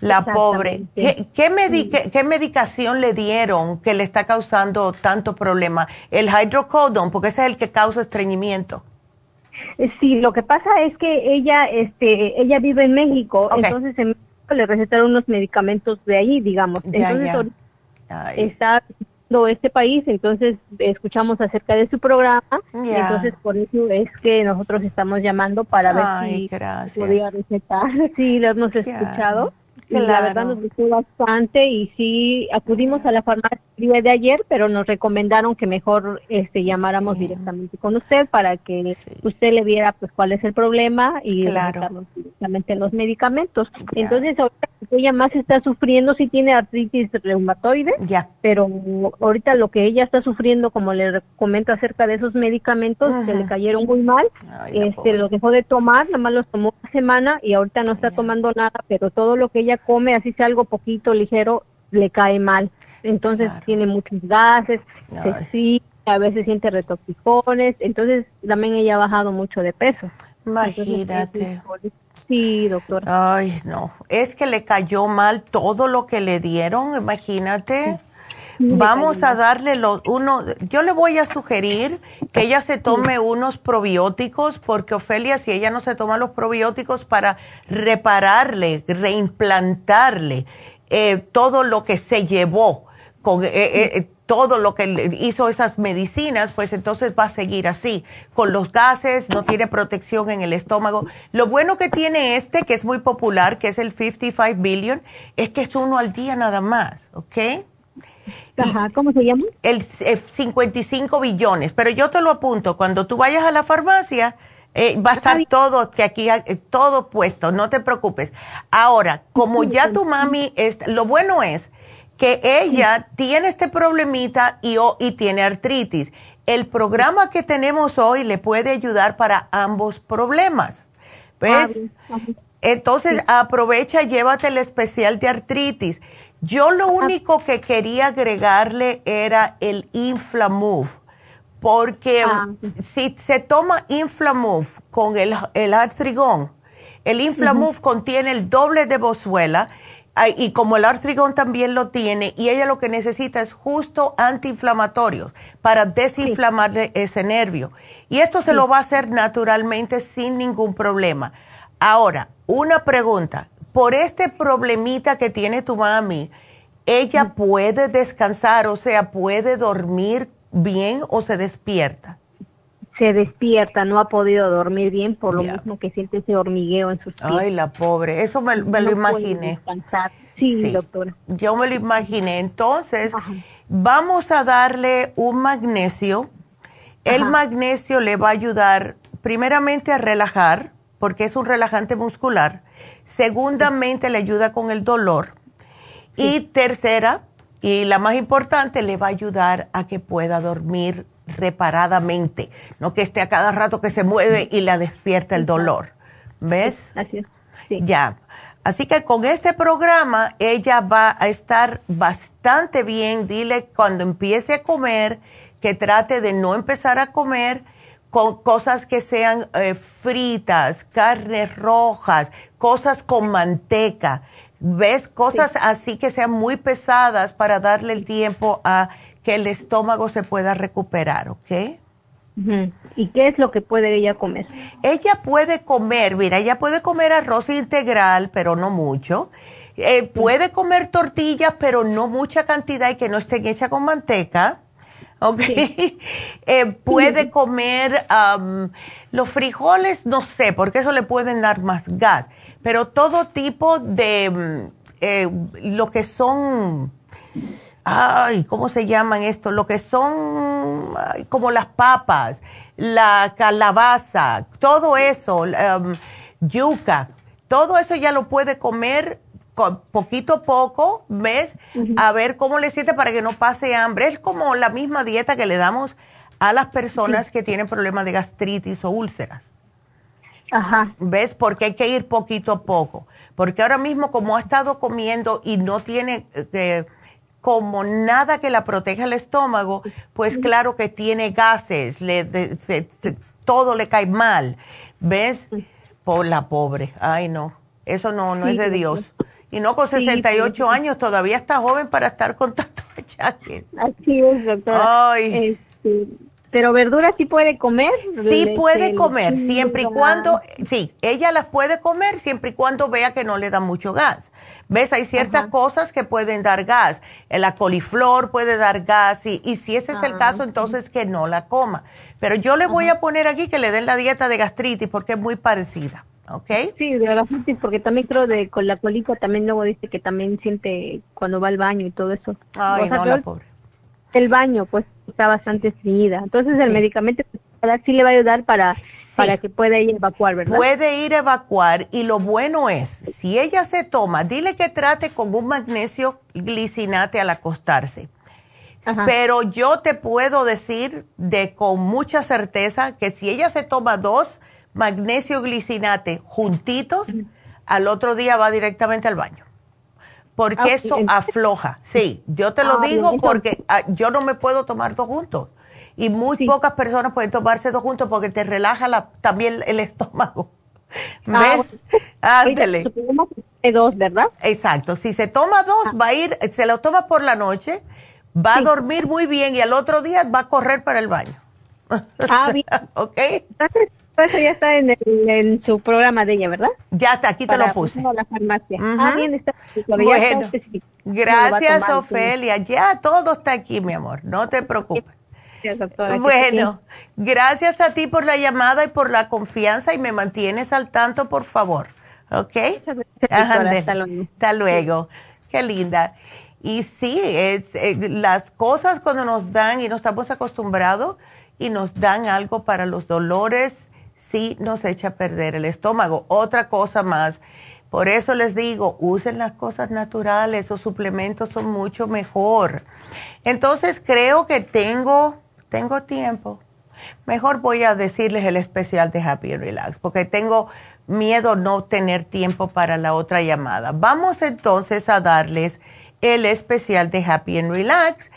La pobre. ¿Qué, qué, medicación le dieron que le está causando tanto problema? El hydrocodone, porque ese es el que causa estreñimiento. Eh, sí, lo que pasa es que ella, este, ella vive en México, entonces en le recetaron unos medicamentos de ahí, digamos. entonces está visitando este país, entonces escuchamos acerca de su programa, entonces por eso es que nosotros estamos llamando para ver si podía recetar, <laughs> sí, lo hemos escuchado. La verdad nos gustó bastante y sí acudimos a la farmacia el día de ayer, pero nos recomendaron que mejor este llamáramos directamente con usted para que usted le viera pues cuál es el problema y claro. directamente los medicamentos. Entonces, ahorita ella más está sufriendo si tiene artritis reumatoide, ya. pero ahorita lo que ella está sufriendo, como le comento acerca de esos medicamentos, que le cayeron muy mal, este lo dejó de tomar, nada más los tomó una semana y ahorita no está tomando nada, pero todo lo que ella come, así sea algo poquito ligero, le cae mal. Entonces tiene muchos gases, sí, a veces siente retoxicones, entonces también ella ha bajado mucho de peso. Imagínate. sí, doctora. Ay, no, es que le cayó mal todo lo que le dieron, imagínate. Vamos a darle los uno, yo le voy a sugerir que ella se tome unos probióticos porque Ofelia si ella no se toma los probióticos para repararle, reimplantarle eh, todo lo que se llevó con eh, eh, todo lo que hizo esas medicinas, pues entonces va a seguir así, con los gases, no tiene protección en el estómago. Lo bueno que tiene este, que es muy popular, que es el 55 billion, es que es uno al día nada más, ¿ok? Ajá, ¿cómo se llama? El, 55 billones, pero yo te lo apunto, cuando tú vayas a la farmacia, eh, va a estar todo, que aquí, eh, todo puesto, no te preocupes. Ahora, como ya tu mami, es, lo bueno es que ella tiene este problemita y, y tiene artritis. El programa que tenemos hoy le puede ayudar para ambos problemas. ¿Ves? Ah, Entonces, aprovecha, llévate el especial de artritis. Yo lo único que quería agregarle era el Inflamove, porque ah, si se toma Inflamove con el, el artrigón, el Inflamove contiene el doble de bozuela y como el artrigón también lo tiene, y ella lo que necesita es justo antiinflamatorios para desinflamarle ese nervio. Y esto se lo va a hacer naturalmente sin ningún problema. Ahora, una pregunta por este problemita que tiene tu mami, ella mm. puede descansar, o sea, puede dormir bien o se despierta. Se despierta, no ha podido dormir bien por lo mismo que siente ese hormigueo en sus pies. Ay, la pobre, eso me, lo imaginé. Sí, doctora. Yo me lo imaginé. Entonces, vamos a darle un magnesio. El magnesio le va a ayudar primeramente a relajar, porque es un relajante muscular Segundamente, le ayuda con el dolor. Y tercera, y la más importante, le va a ayudar a que pueda dormir reparadamente, no que esté a cada rato que se mueve y la despierta el dolor. ¿Ves? Así Ya. Así que con este programa ella va a estar bastante bien. Dile cuando empiece a comer que trate de no empezar a comer con cosas que sean eh, fritas, carnes rojas, cosas con manteca. ¿Ves? Cosas así que sean muy pesadas para darle el tiempo a que el estómago se pueda recuperar, ¿ok? ¿Y qué es lo que puede ella comer? Ella puede comer, mira, ella puede comer arroz integral, pero no mucho. Eh, puede comer tortillas, pero no mucha cantidad y que no estén hechas con manteca. ¿Ok? <laughs> Eh, puede comer los frijoles, no sé, porque eso le pueden dar más gas, pero todo tipo de mm, eh, lo que son, ay, ¿cómo se llaman esto? Lo que son como las papas, la calabaza, todo eso, yuca, todo eso ya lo puede comer poquito a poco, ¿ves? A ver cómo le siente para que no pase hambre. Es como la misma dieta que le damos a las personas que tienen problemas de gastritis o úlceras. Ajá. ¿Ves? Porque hay que ir poquito a poco. Porque ahora mismo como ha estado comiendo y no tiene eh, como nada que la proteja el estómago, pues claro que tiene gases, le, todo le cae mal. ¿Ves? Por la pobre. Ay, no. Eso no, no es de Dios. Y no con 68 años, todavía está joven para estar con tantos <laughs> achaques. Así es, doctora. Ay. Este, pero verduras sí puede comer. Sí puede comer, siempre y cuando, sí, ella las puede comer siempre y cuando vea que no le da mucho gas. ¿Ves? Hay ciertas cosas que pueden dar gas. La coliflor puede dar gas y, y si ese es el ah, caso, entonces que no la coma. Pero yo le voy a poner aquí que le den la dieta de gastritis porque es muy parecida. ¿Ok? Sí, de la gastritis, porque también creo de con la colita también luego dice que también siente cuando va al baño y todo eso. Ay, no, la pobre. El baño, pues, está bastante estreñida. Entonces, el medicamento sí le va a ayudar para, para que pueda ir a evacuar, ¿verdad? Puede ir a evacuar y lo bueno es, si ella se toma, dile que trate con un magnesio glicinate al acostarse. Pero yo te puedo decir de con mucha certeza que si ella se toma dos magnesio glicinate juntitos, al otro día va directamente al baño. Porque ah, eso afloja. Sí, yo te lo ah, digo porque ah, yo no me puedo tomar dos juntos. Y muy pocas personas pueden tomarse dos juntos porque te relaja la, también el estómago. ¿Ves? Ándele. Dos, ¿verdad? Exacto. Si se toma dos, va a ir, se lo toma por la noche, va a dormir muy bien y al otro día va a correr para el baño. Ah, bien. <laughs> ¿Ok? Eso ya está en, en, su programa de ella, ¿verdad? Ya está, aquí te lo puse. la farmacia. Ah, bien, está. Bueno, gracias, Ofelia. Ya todo está aquí, mi amor. No te preocupes. Bueno, gracias a ti por la llamada y por la confianza y me mantienes al tanto, por favor. ¿Ok? hasta, luego. hasta luego. Qué linda. Y sí, es, eh, las cosas cuando nos dan y no estamos acostumbrados y nos dan algo para los dolores, sí nos echa a perder el estómago. Otra cosa más, por eso les digo, usen las cosas naturales, esos suplementos son mucho mejor. Entonces creo que tengo tengo tiempo, mejor voy a decirles el especial de Happy and Relax, porque tengo miedo no tener tiempo para la otra llamada. Vamos entonces a darles el especial de Happy and Relax,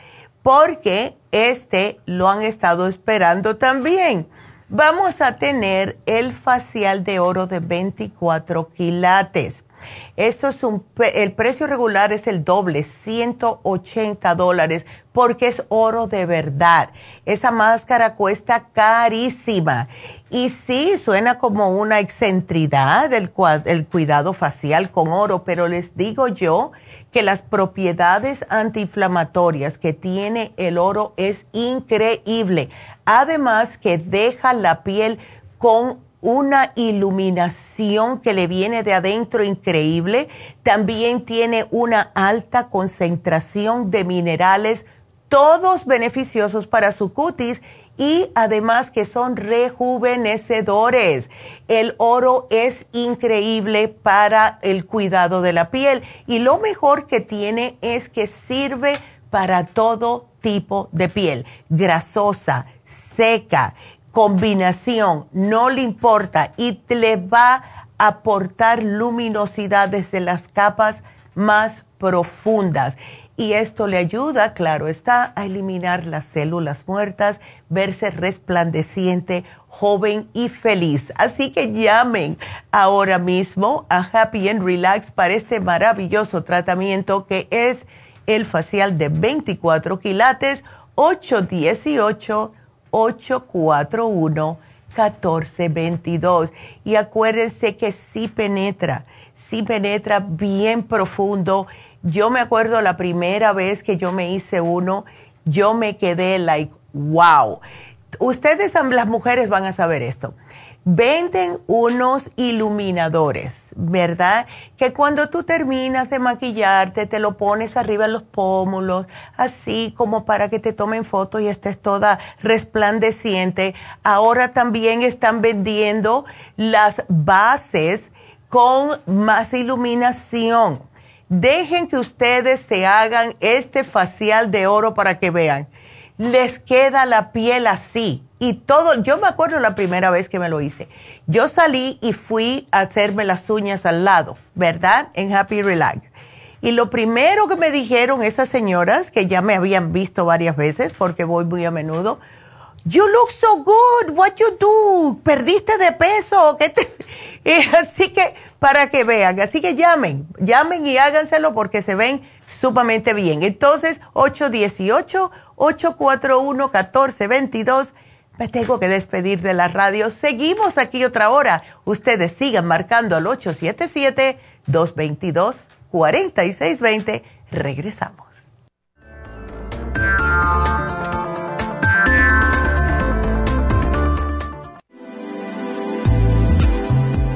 porque este lo han estado esperando también. Vamos a tener el facial de oro de 24 quilates. Esto es un, el precio regular es el doble, 180 dólares, porque es oro de verdad. Esa máscara cuesta carísima. Y sí, suena como una excentridad el, el cuidado facial con oro, pero les digo yo que las propiedades antiinflamatorias que tiene el oro es increíble. Además que deja la piel con una iluminación que le viene de adentro increíble. También tiene una alta concentración de minerales, todos beneficiosos para su cutis y además que son rejuvenecedores. El oro es increíble para el cuidado de la piel y lo mejor que tiene es que sirve para todo tipo de piel, grasosa, seca combinación, no le importa y le va a aportar luminosidad desde las capas más profundas. Y esto le ayuda, claro está, a eliminar las células muertas, verse resplandeciente, joven y feliz. Así que llamen ahora mismo a Happy and Relax para este maravilloso tratamiento que es el facial de 24 quilates, 818 841-1422. Y acuérdense que sí penetra, sí penetra bien profundo. Yo me acuerdo la primera vez que yo me hice uno, yo me quedé like, wow. Ustedes, las mujeres, van a saber esto venden unos iluminadores, ¿verdad? Que cuando tú terminas de maquillarte, te lo pones arriba en los pómulos, así como para que te tomen fotos y estés toda resplandeciente. Ahora también están vendiendo las bases con más iluminación. Dejen que ustedes se hagan este facial de oro para que vean. Les queda la piel así y todo, yo me acuerdo la primera vez que me lo hice. Yo salí y fui a hacerme las uñas al lado, ¿verdad? En Happy Relax. Y lo primero que me dijeron esas señoras, que ya me habían visto varias veces porque voy muy a menudo, You look so good, what you do? ¿Perdiste de peso? ¿Qué te... <laughs> así que, para que vean, así que llamen, llamen y háganselo porque se ven sumamente bien. Entonces, 818-841-1422 me tengo que despedir de la radio. Seguimos aquí otra hora. Ustedes sigan marcando al 877-222-4620. Regresamos.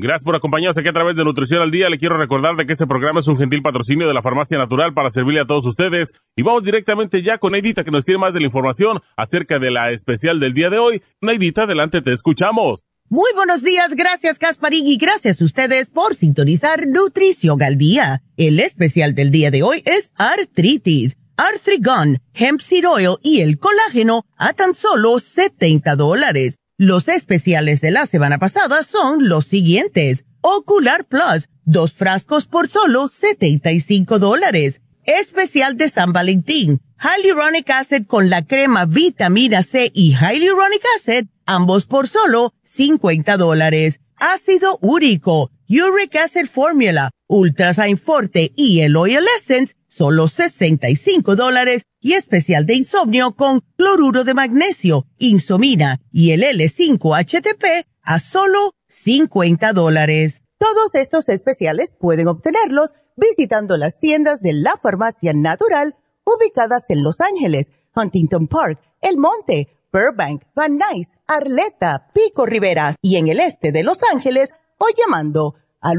Gracias por acompañarnos aquí a través de Nutrición al Día. Le quiero recordar de que este programa es un gentil patrocinio de la Farmacia Natural para servirle a todos ustedes. Y vamos directamente ya con Neidita que nos tiene más de la información acerca de la especial del día de hoy. Neidita, adelante, te escuchamos. Muy buenos días, gracias Casparín y gracias a ustedes por sintonizar Nutrición al Día. El especial del día de hoy es artritis, artrigon, hemp seed oil y el colágeno a tan solo 70 dólares. Los especiales de la semana pasada son los siguientes. Ocular Plus, dos frascos por solo 75 dólares. Especial de San Valentín, Hyaluronic Acid con la crema vitamina C y Hyaluronic Acid, ambos por solo 50 dólares. Ácido úrico, Uric Acid Formula, Ultrasign Forte y el Oil Essence, solo 65 dólares y especial de insomnio con cloruro de magnesio, insomina y el L5-HTP a solo 50 dólares. Todos estos especiales pueden obtenerlos visitando las tiendas de la farmacia natural ubicadas en Los Ángeles, Huntington Park, El Monte, Burbank, Van Nuys, Arleta, Pico Rivera y en el este de Los Ángeles o llamando al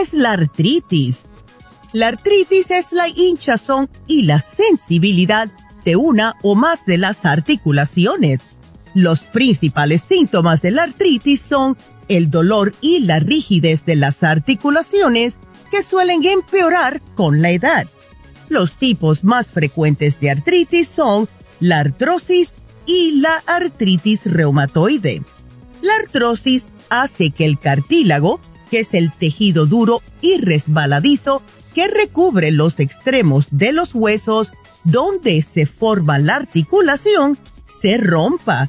Es la artritis? La artritis es la hinchazón y la sensibilidad de una o más de las articulaciones. Los principales síntomas de la artritis son el dolor y la rigidez de las articulaciones que suelen empeorar con la edad. Los tipos más frecuentes de artritis son la artrosis y la artritis reumatoide. La artrosis hace que el cartílago es el tejido duro y resbaladizo que recubre los extremos de los huesos donde se forma la articulación, se rompa.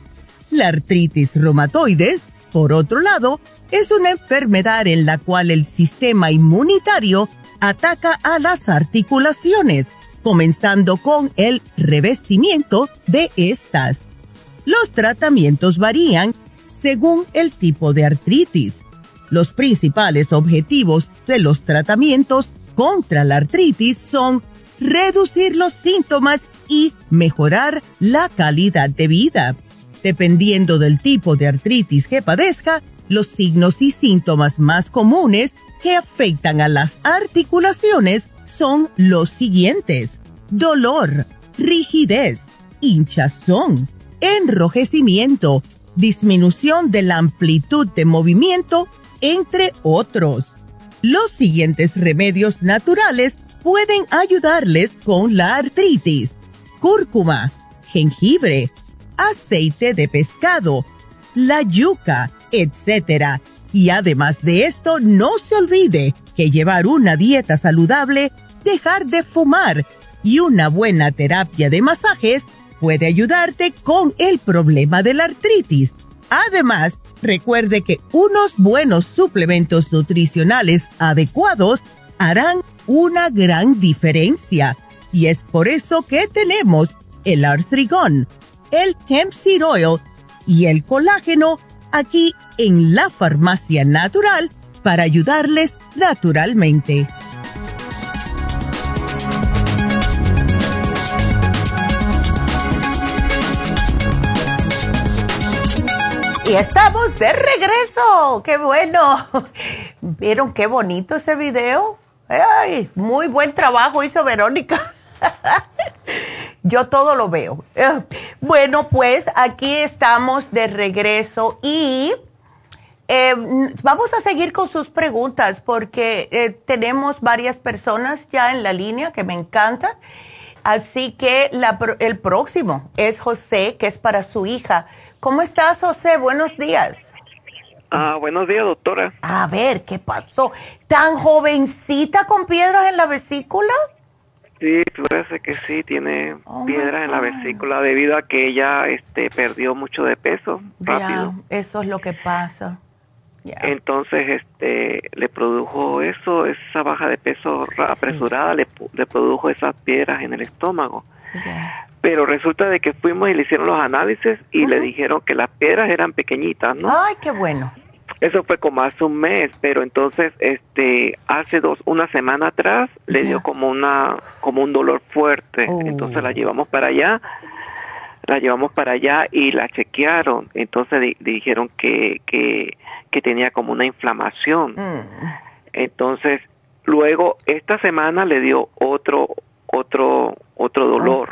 La artritis reumatoide, por otro lado, es una enfermedad en la cual el sistema inmunitario ataca a las articulaciones, comenzando con el revestimiento de estas. Los tratamientos varían según el tipo de artritis los principales objetivos de los tratamientos contra la artritis son reducir los síntomas y mejorar la calidad de vida. Dependiendo del tipo de artritis que padezca, los signos y síntomas más comunes que afectan a las articulaciones son los siguientes. Dolor, rigidez, hinchazón, enrojecimiento, disminución de la amplitud de movimiento entre otros. Los siguientes remedios naturales pueden ayudarles con la artritis. Cúrcuma, jengibre, aceite de pescado, la yuca, etc. Y además de esto, no se olvide que llevar una dieta saludable, dejar de fumar y una buena terapia de masajes puede ayudarte con el problema de la artritis. Además, Recuerde que unos buenos suplementos nutricionales adecuados harán una gran diferencia. Y es por eso que tenemos el artrigón, el hemp seed oil y el colágeno aquí en la farmacia natural para ayudarles naturalmente. Y estamos de regreso. ¡Qué bueno! <laughs> ¿Vieron qué bonito ese video? Ay, muy buen trabajo hizo Verónica. <laughs> Yo todo lo veo. <laughs> Bueno, pues aquí estamos de regreso y eh, vamos a seguir con sus preguntas porque eh, tenemos varias personas ya en la línea que me encanta. Así que el próximo es José, que es para su hija. ¿Cómo estás, José? Buenos días. Ah, buenos días, doctora. A ver, ¿qué pasó? ¿Tan jovencita con piedras en la vesícula? Sí, parece que sí, tiene oh piedras en la vesícula debido a que ella este, perdió mucho de peso rápido. eso es lo que pasa. Entonces, este, le produjo eso, esa baja de peso apresurada, le, le, produjo esas piedras en el estómago. Pero resulta de que fuimos y le hicieron los análisis y le dijeron que las piedras eran pequeñitas, ¿no? Ay, qué bueno. Eso fue como hace un mes, pero entonces, este, hace dos, una semana atrás, le dio como una, como un dolor fuerte. Oh. Entonces la llevamos para allá la llevamos para allá y la chequearon. Entonces dijeron que, que, que, tenía como una inflamación. Mm. Entonces, luego esta semana le dio otro otro otro dolor.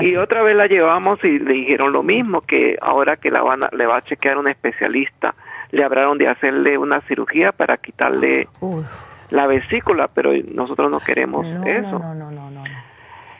y otra vez la llevamos y le dijeron lo mismo, que ahora que la van le va a chequear un especialista, le hablaron de hacerle una cirugía para quitarle la vesícula, pero nosotros no queremos eso. No, no, no, no,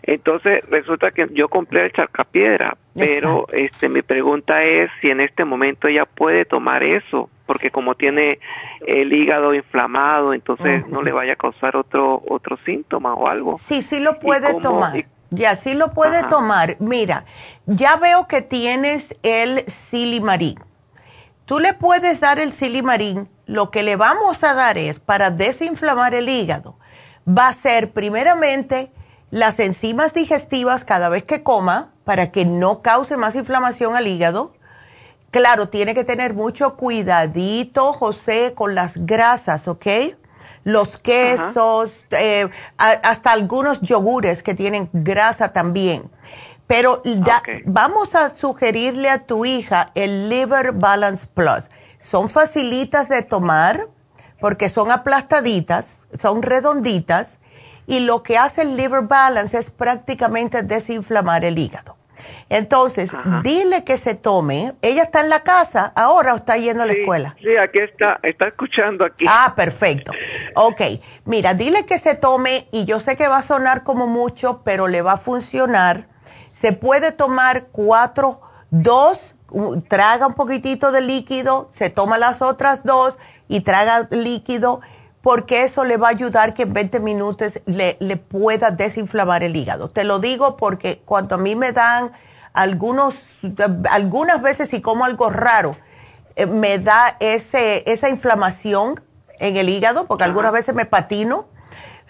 Entonces resulta que yo compré el charcapiedra, pero este mi pregunta es si en este momento ella puede tomar eso, porque como tiene el hígado inflamado, entonces no le vaya a causar otro otro síntoma o algo. Sí, sí lo puede tomar. ya sí lo puede tomar. Mira, ya veo que tienes el silimarín. Tú le puedes dar el silimarín, lo que le vamos a dar es para desinflamar el hígado. Va a ser primeramente las enzimas digestivas cada vez que coma para que no cause más inflamación al hígado. Claro, tiene que tener mucho cuidadito, José, con las grasas, ¿ok? Los quesos, eh, hasta algunos yogures que tienen grasa también. Pero vamos a sugerirle a tu hija el Liver Balance Plus. Son facilitas de tomar porque son aplastaditas, son redonditas y lo que hace el Liver Balance es prácticamente desinflamar el hígado. Entonces, dile que se tome. ¿Ella está en la casa ahora o está yendo a la escuela? Sí, aquí está, está escuchando aquí. Ah, perfecto. Ok, mira, dile que se tome y yo sé que va a sonar como mucho, pero le va a funcionar se puede tomar cuatro, dos, traga un poquitito de líquido, se toma las otras dos y traga líquido, porque eso le va a ayudar que en 20 minutos le, le pueda desinflamar el hígado. Te lo digo porque cuando a mí me dan algunos, algunas veces si como algo raro, eh, me da ese, esa inflamación en el hígado, porque algunas veces me patino.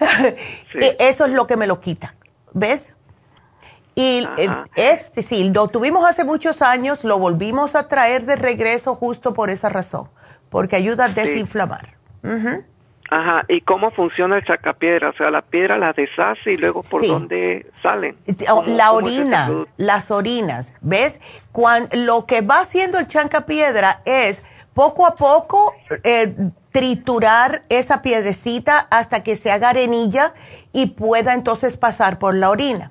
<laughs> Eso es lo que me lo quita. ¿Ves? Y eh, es, sí, lo tuvimos hace muchos años, lo volvimos a traer de regreso justo por esa razón, porque ayuda a desinflamar. Ajá, ¿y cómo funciona el chacapiedra? O sea, la piedra la deshace y luego por dónde salen. la orina, las orinas, ¿ves? Cuando, lo que va haciendo el chancapiedra es poco a poco eh, triturar esa piedrecita hasta que se haga arenilla y pueda entonces pasar por la orina.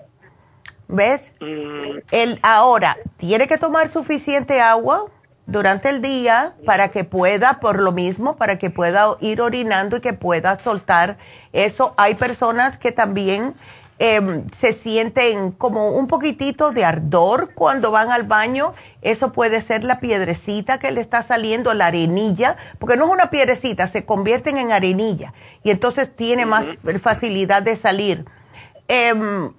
¿Ves? Mm. El, ahora, tiene que tomar suficiente agua durante el día para que pueda, por lo mismo, para que pueda ir orinando y que pueda soltar eso. Hay personas que también em, se sienten como un poquitito de ardor cuando van al baño. Eso puede ser la piedrecita que le está saliendo, la arenilla, porque no es una piedrecita, se convierten en arenilla y entonces tiene más facilidad de salir. Em,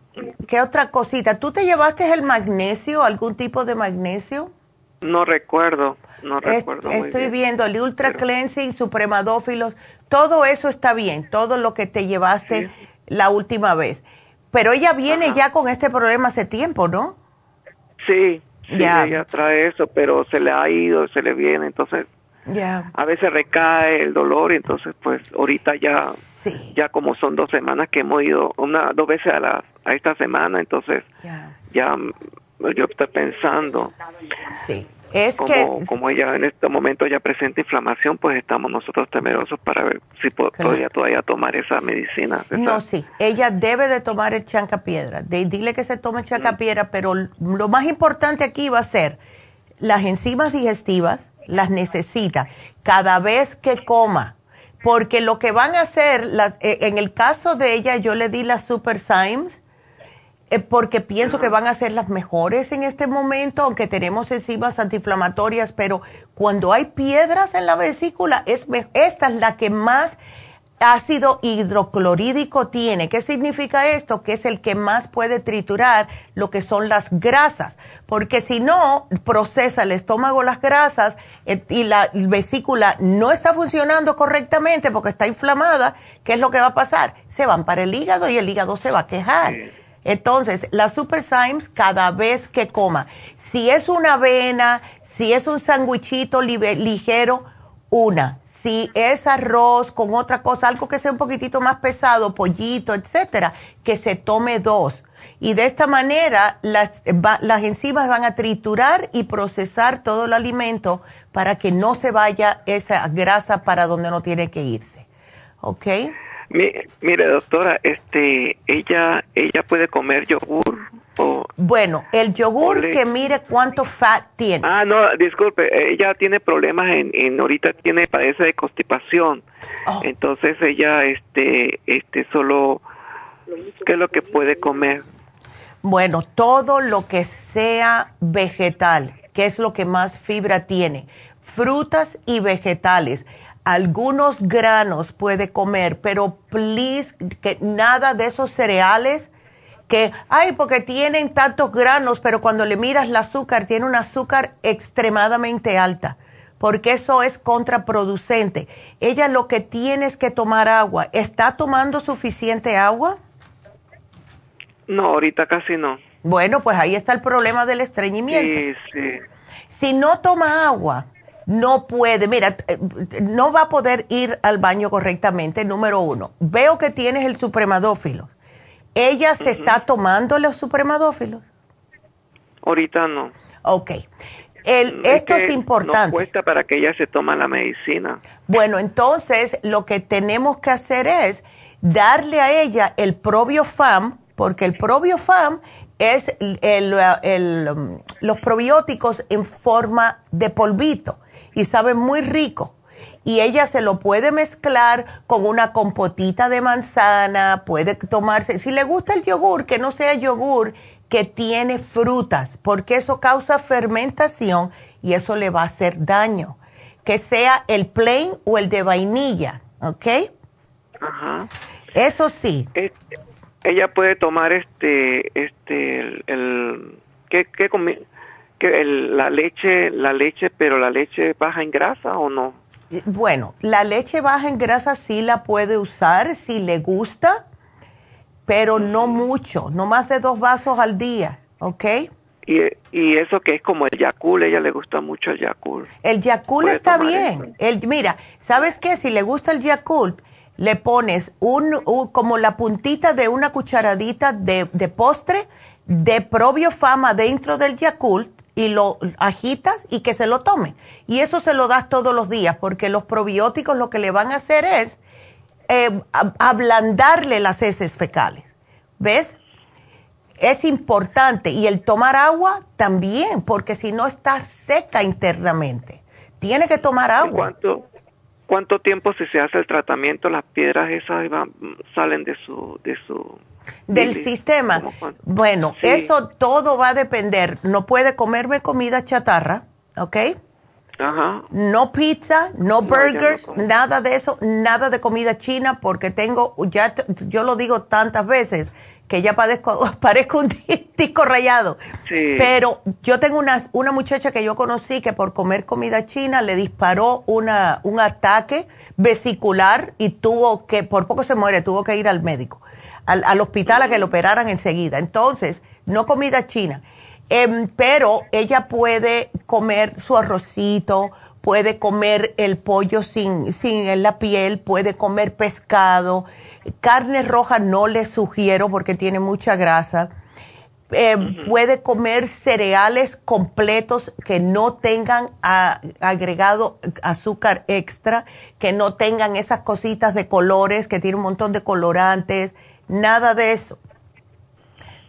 ¿Qué otra cosita? ¿Tú te llevaste el magnesio, algún tipo de magnesio? No recuerdo, no recuerdo. estoy viendo el Ultra Cleansing, Supremadófilos, todo eso está bien, todo lo que te llevaste la última vez. Pero ella viene ya con este problema hace tiempo, ¿no? Sí, sí, ella trae eso, pero se le ha ido, se le viene, entonces ya. a veces recae el dolor y entonces pues ahorita ya, ya como son dos semanas que hemos ido una, dos veces a la a esta semana, entonces ya yo estoy pensando. Sí. Es como, que como ella en este momento ya presenta inflamación, pues estamos nosotros temerosos para ver si podría todavía tomar esa medicina. No, sí, ella debe de tomar el chancapiedra. De, dile que se tome chancapiedra, pero lo más importante aquí va a ser las enzimas digestivas las necesita cada vez que coma, porque lo que van a hacer, eh, en el caso de ella yo le di las Super Symes, porque pienso que van a ser las mejores en este momento, aunque tenemos enzimas antiinflamatorias, pero cuando hay piedras en la vesícula, es, esta es la que más ácido hidroclorídico tiene. ¿Qué significa esto? Que es el que más puede triturar lo que son las grasas, porque si no procesa el estómago las grasas eh, y la vesícula no está funcionando correctamente porque está inflamada, ¿qué es lo que va a pasar? Se van para el hígado y el hígado se va a quejar. Entonces, la Super Symes cada vez que coma, si es una avena, si es un sandwichito ligero, una si es arroz con otra cosa, algo que sea un poquitito más pesado, pollito, etcétera, que se tome dos. Y de esta manera las, las enzimas van a triturar y procesar todo el alimento para que no se vaya esa grasa para donde no tiene que irse. ¿Ok? Mire, doctora, este, ella, ella puede comer yogur bueno, el yogur que mire cuánto fat tiene. Ah, no, disculpe, ella tiene problemas en, en ahorita tiene padece de constipación. Oh. Entonces ella este este solo ¿qué es lo que puede comer? Bueno, todo lo que sea vegetal, que es lo que más fibra tiene. Frutas y vegetales. Algunos granos puede comer, pero please que nada de esos cereales que, ay, porque tienen tantos granos, pero cuando le miras el azúcar, tiene un azúcar extremadamente alta, porque eso es contraproducente. Ella lo que tiene es que tomar agua. ¿Está tomando suficiente agua? No, ahorita casi no. Bueno, pues ahí está el problema del estreñimiento. Sí, sí. Si no toma agua, no puede, mira, eh, no va a poder ir al baño correctamente, número uno. Veo que tienes el supremadófilo. ¿Ella se está tomando los supremadófilos? Ahorita no. Ok. El, esto es importante. No cuesta para que ella se tome la medicina. Bueno, entonces lo que tenemos que hacer es darle a ella el probiofam, porque el probiofam es el, um, los probióticos en forma de polvito y sabe muy rico y ella se lo puede mezclar con una compotita de manzana, puede tomarse, si le gusta el yogur, que no sea yogur que tiene frutas, porque eso causa fermentación y eso le va a hacer daño. Que sea el plain o el de vainilla, ¿ok? Ajá. Eso sí. ella puede tomar este, este, el, ¿qué, qué, que la leche, la leche, pero la leche baja en grasa o no? Bueno, la leche baja en grasa sí la puede usar si le gusta, pero no mucho, no más de dos vasos al día, ¿ok? Y, y eso que es como el Yakul, ella le gusta mucho el Yakul. El Yakul está bien. El, mira, ¿sabes qué? Si le gusta el Yakul, le pones un, como la puntita de una cucharadita de, de postre de probiofama dentro del Yakult y lo agitas y que se lo tome. Y eso se lo das todos los días porque los probióticos lo que le van a hacer es eh, ablandarle las heces fecales. ¿Ves? Es importante. Y el tomar agua también, porque si no está seca internamente. Tiene que tomar agua. ¿Cuánto, cuánto tiempo si se hace el tratamiento las piedras esas salen de su... De su del sistema. Bueno, eso todo va a depender. No puede comerme comida chatarra, ¿ok? Ajá. No pizza, no, burgers, nada de eso, nada de comida china, porque tengo, ya yo lo digo tantas veces, que ya padezco, <laughs> parezco un disco rayado. Sí. Pero yo tengo una, una muchacha que yo conocí que por comer comida china le disparó una, un ataque vesicular y tuvo que, por poco se muere, tuvo que ir al médico al, hospital a que lo operaran enseguida. Entonces, no comida china. Em, pero ella puede comer su arrocito, puede comer el pollo sin, sin la piel, puede comer pescado. Carne roja no le sugiero porque tiene mucha grasa. Eh, puede comer cereales completos que no tengan agregado azúcar extra, que no tengan esas cositas de colores, que tienen un montón de colorantes, nada de eso.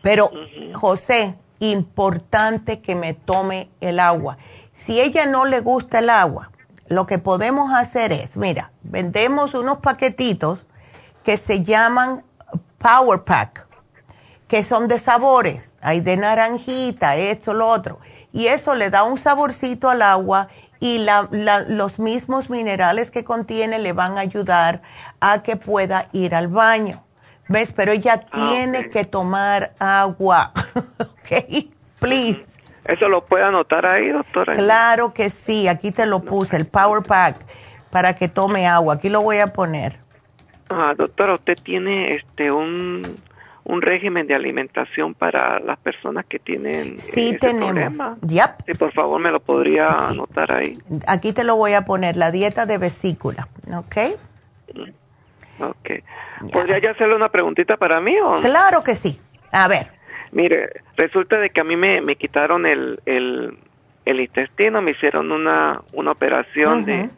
Pero, José, importante que me tome el agua. Si ella no le gusta el agua, lo que podemos hacer es, mira, vendemos unos paquetitos que se llaman Power Pack, que son de sabores, hay de naranjita, esto, lo otro, y eso le da un saborcito al agua y los mismos minerales que contiene le van a ayudar a que pueda ir al baño. ¿Ves? Pero ella ah, tiene que tomar agua. <laughs> ¿Ok? Please. ¿Eso lo puede anotar ahí, doctora? Claro que sí. Aquí te lo puse, el Power Pack, para que tome agua. Aquí lo voy a poner. Ah, doctora, usted tiene este un, un régimen de alimentación para las personas que tienen Sí, tenemos. Yep. Sí, por favor, me lo podría anotar ahí. Aquí te lo voy a poner, la dieta de vesícula, ¿ok? Ok. ¿Podría yo hacerle una preguntita para mí o Claro que sí. A ver. Mire, resulta de que a mí me, me quitaron el, el, el, intestino, me hicieron una, una operación de,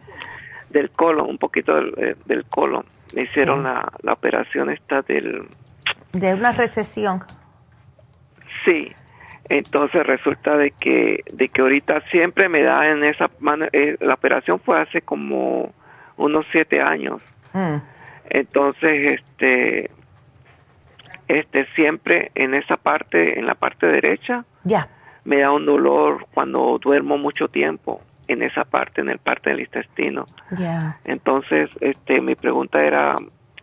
del colon, un poquito del, eh, del colon. Me hicieron la, la operación esta del... De una recesión. Sí. Entonces resulta de que, de que ahorita siempre me da en esa mano, eh, la operación fue hace como unos siete años. Mm. Entonces, este, este siempre en esa parte, en la parte derecha, ya. me da un dolor cuando duermo mucho tiempo en esa parte, en el parte del intestino. Ya. Entonces, este, mi pregunta era,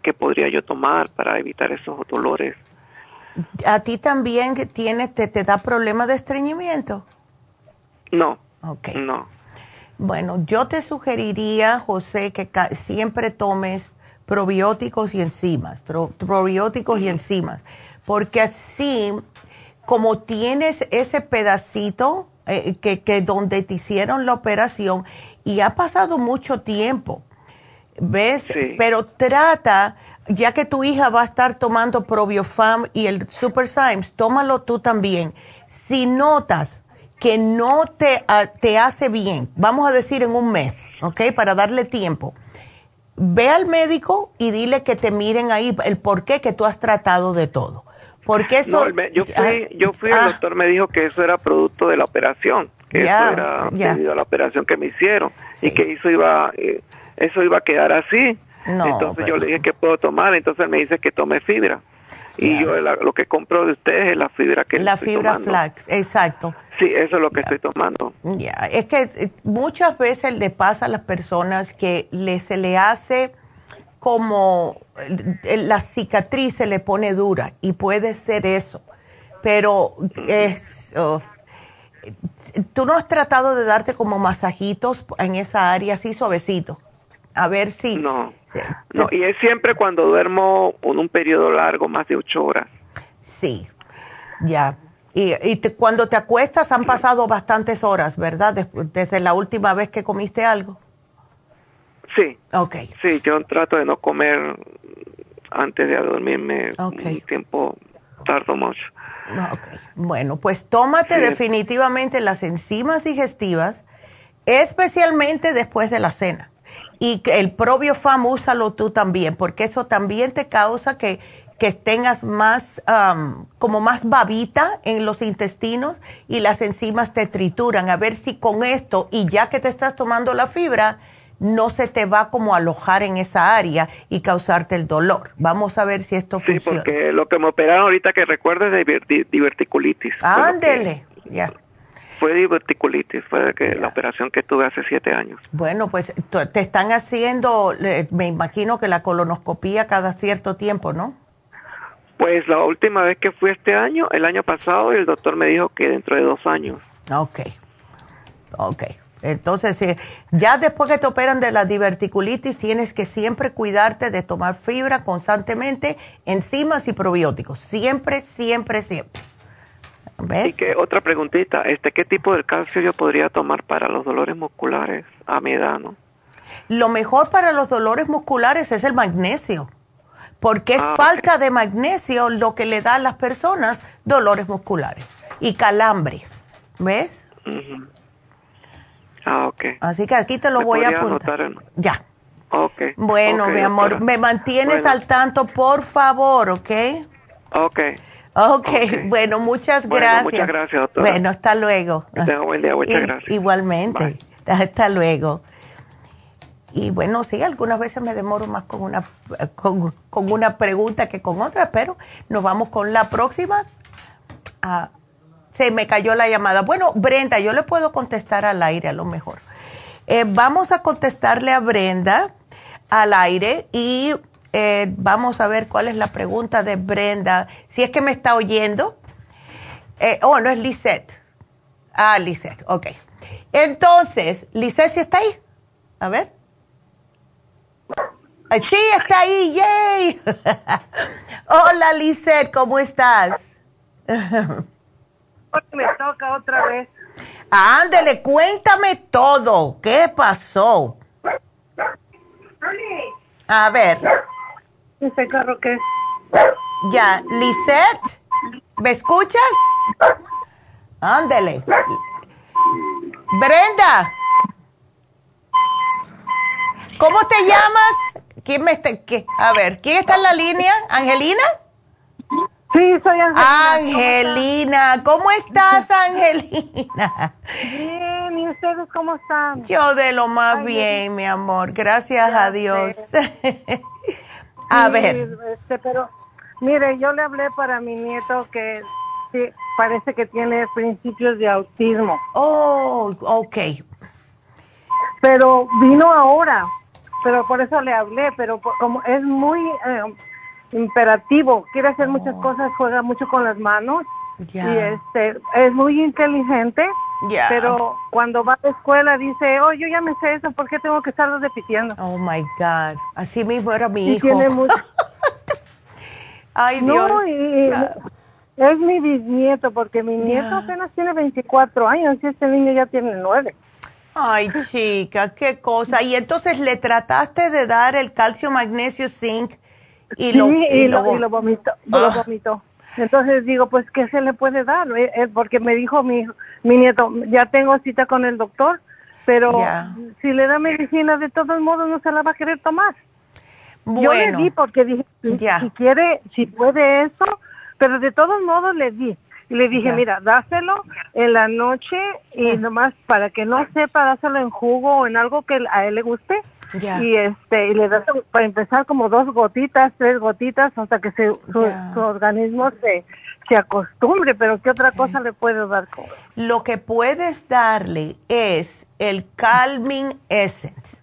¿qué podría yo tomar para evitar esos dolores? ¿A ti también tiene, te, te da problemas de estreñimiento? No. Ok. No. Bueno, yo te sugeriría, José, que siempre tomes probióticos y enzimas, probióticos y enzimas, porque así como tienes ese pedacito eh, que, que donde te hicieron la operación y ha pasado mucho tiempo, ¿ves? Pero trata, ya que tu hija va a estar tomando Probiofam y el Super Symes, tómalo tú también. Si notas que no te, ah, te hace bien, vamos a decir en un mes, ¿ok? Para darle tiempo ve al médico y dile que te miren ahí el por qué que tú has tratado de todo. Porque eso... yo fui, ah, yo fui el ah. doctor me dijo que eso era producto de la operación, que eso era debido a la operación que me hicieron y que eso iba, eh, eso iba a quedar así. entonces yo le dije que puedo tomar, entonces me dice que tome fibra. Y yo lo que compro de ustedes es la fibra que La fibra flax, exacto. Sí, eso es lo que estoy tomando. Ya, es que eh, muchas veces le pasa a las personas que le, se le hace como eh, la cicatriz se le pone dura y puede ser eso, pero es... Oh, ¿Tú no has tratado de darte como masajitos en esa área así suavecito? A ver si... No, no y es siempre cuando duermo en un periodo largo, más de ocho horas. Sí, ya. Y, y cuando te acuestas han pasado bastantes horas, ¿verdad? desde la última vez que comiste algo. Sí. Ok. Sí, yo trato de no comer antes de dormirme un tiempo tardo mucho. Okay. Bueno, pues tómate definitivamente las enzimas digestivas, especialmente después de la cena. Y el propio FAM úsalo tú también, porque eso también te causa que que tengas más, como más babita en los intestinos y las enzimas te trituran. A ver si con esto, y ya que te estás tomando la fibra, no se te va como a alojar en esa área y causarte el dolor. Vamos a ver si esto funciona. Sí, porque lo que me operaron ahorita que recuerdo es de diverticulitis. Ándele, ya. Fue diverticulitis, fue que la operación que tuve hace siete años. Bueno, pues te están haciendo, me imagino que la colonoscopía cada cierto tiempo, ¿no? Pues la última vez que fui este año, el año pasado, el doctor me dijo que dentro de dos años. Ok, ok. Entonces, eh, ya después que te operan de la diverticulitis, tienes que siempre cuidarte de tomar fibra constantemente, enzimas y probióticos. Siempre, siempre, siempre. ¿Ves? Y que otra preguntita, este, ¿qué tipo de calcio yo podría tomar para los dolores musculares a mi edad, no? Lo mejor para los dolores musculares es el magnesio porque es ah, falta de magnesio lo que le da a las personas dolores musculares y calambres. ¿Ves? Ah, ok. Así que aquí te lo voy a apuntar. Ya. Ok. Bueno, mi amor, me mantienes al tanto, por favor, ¿ok? Ok. Ok, bueno, muchas gracias. Muchas gracias, doctora. Bueno, hasta luego. buen día, muchas gracias. Igualmente. <laughs> Hasta luego. Y bueno, sí, algunas veces me demoro más con una, con, una pregunta que con otra, pero nos vamos con la próxima. Ah, se me cayó la llamada. Bueno, Brenda, yo le puedo contestar al aire a lo mejor. Eh, vamos a contestarle a Brenda al aire y eh, vamos a ver cuál es la pregunta de Brenda. Si es que me está oyendo. Eh, oh, no es Lisette. Ah, Lisette, ok. Entonces, Lisette, ¿sí está ahí? A ver. Sí, está ahí, yay. <laughs> Hola, Lisette, ¿cómo estás? <laughs> me toca otra vez. Ándele, cuéntame todo. ¿Qué pasó? A ver. ¿Ese carro qué? Ya, Lisette, ¿me escuchas? Ándele. Brenda. ¿Cómo te llamas? ¿Quién me está, qué? A ver, ¿quién está en la línea? ¿Angelina? Sí, soy Angelina. Angelina, ¿cómo estás, <laughs> Angelina? Bien, ¿y ustedes cómo están? Yo de lo más bien, mi amor, gracias a Dios. <laughs> a ver. Este, pero, mire, yo le hablé para mi nieto que sí, parece que tiene principios de autismo. Oh, ok. Pero vino ahora, pero por eso le hablé, pero como es muy eh, imperativo, quiere hacer muchas oh. cosas, juega mucho con las manos y este es muy inteligente, pero cuando va a la escuela dice, oh, yo ya me sé eso, ¿por qué tengo que estarlo repitiendo? Oh my God, así mismo era mi hijo. <laughs> Ay, Dios. No, es mi bisnieto, porque mi nieto apenas tiene 24 años y este niño ya tiene 9. Ay, chica, qué cosa. Y entonces le trataste de dar el calcio, magnesio, zinc y lo, y, lo, vomitó. Lo ah. vomitó. Entonces digo, pues, ¿qué se le puede dar? Eh, eh, porque me dijo mi, mi nieto, ya tengo cita con el doctor, pero si le da medicina, de todos modos no se la va a querer tomar. Yo le di porque dije, si quiere, si puede eso, pero de todos modos le di. Y le dije, mira, dáselo en la noche y nomás para que no sepa, dáselo en jugo o en algo que a él le guste. Y este y le das para empezar como dos gotitas, tres gotitas hasta que se, su, organismo se, se acostumbre, pero ¿qué otra cosa le puedo dar? Lo que puedes darle es el Calming Essence.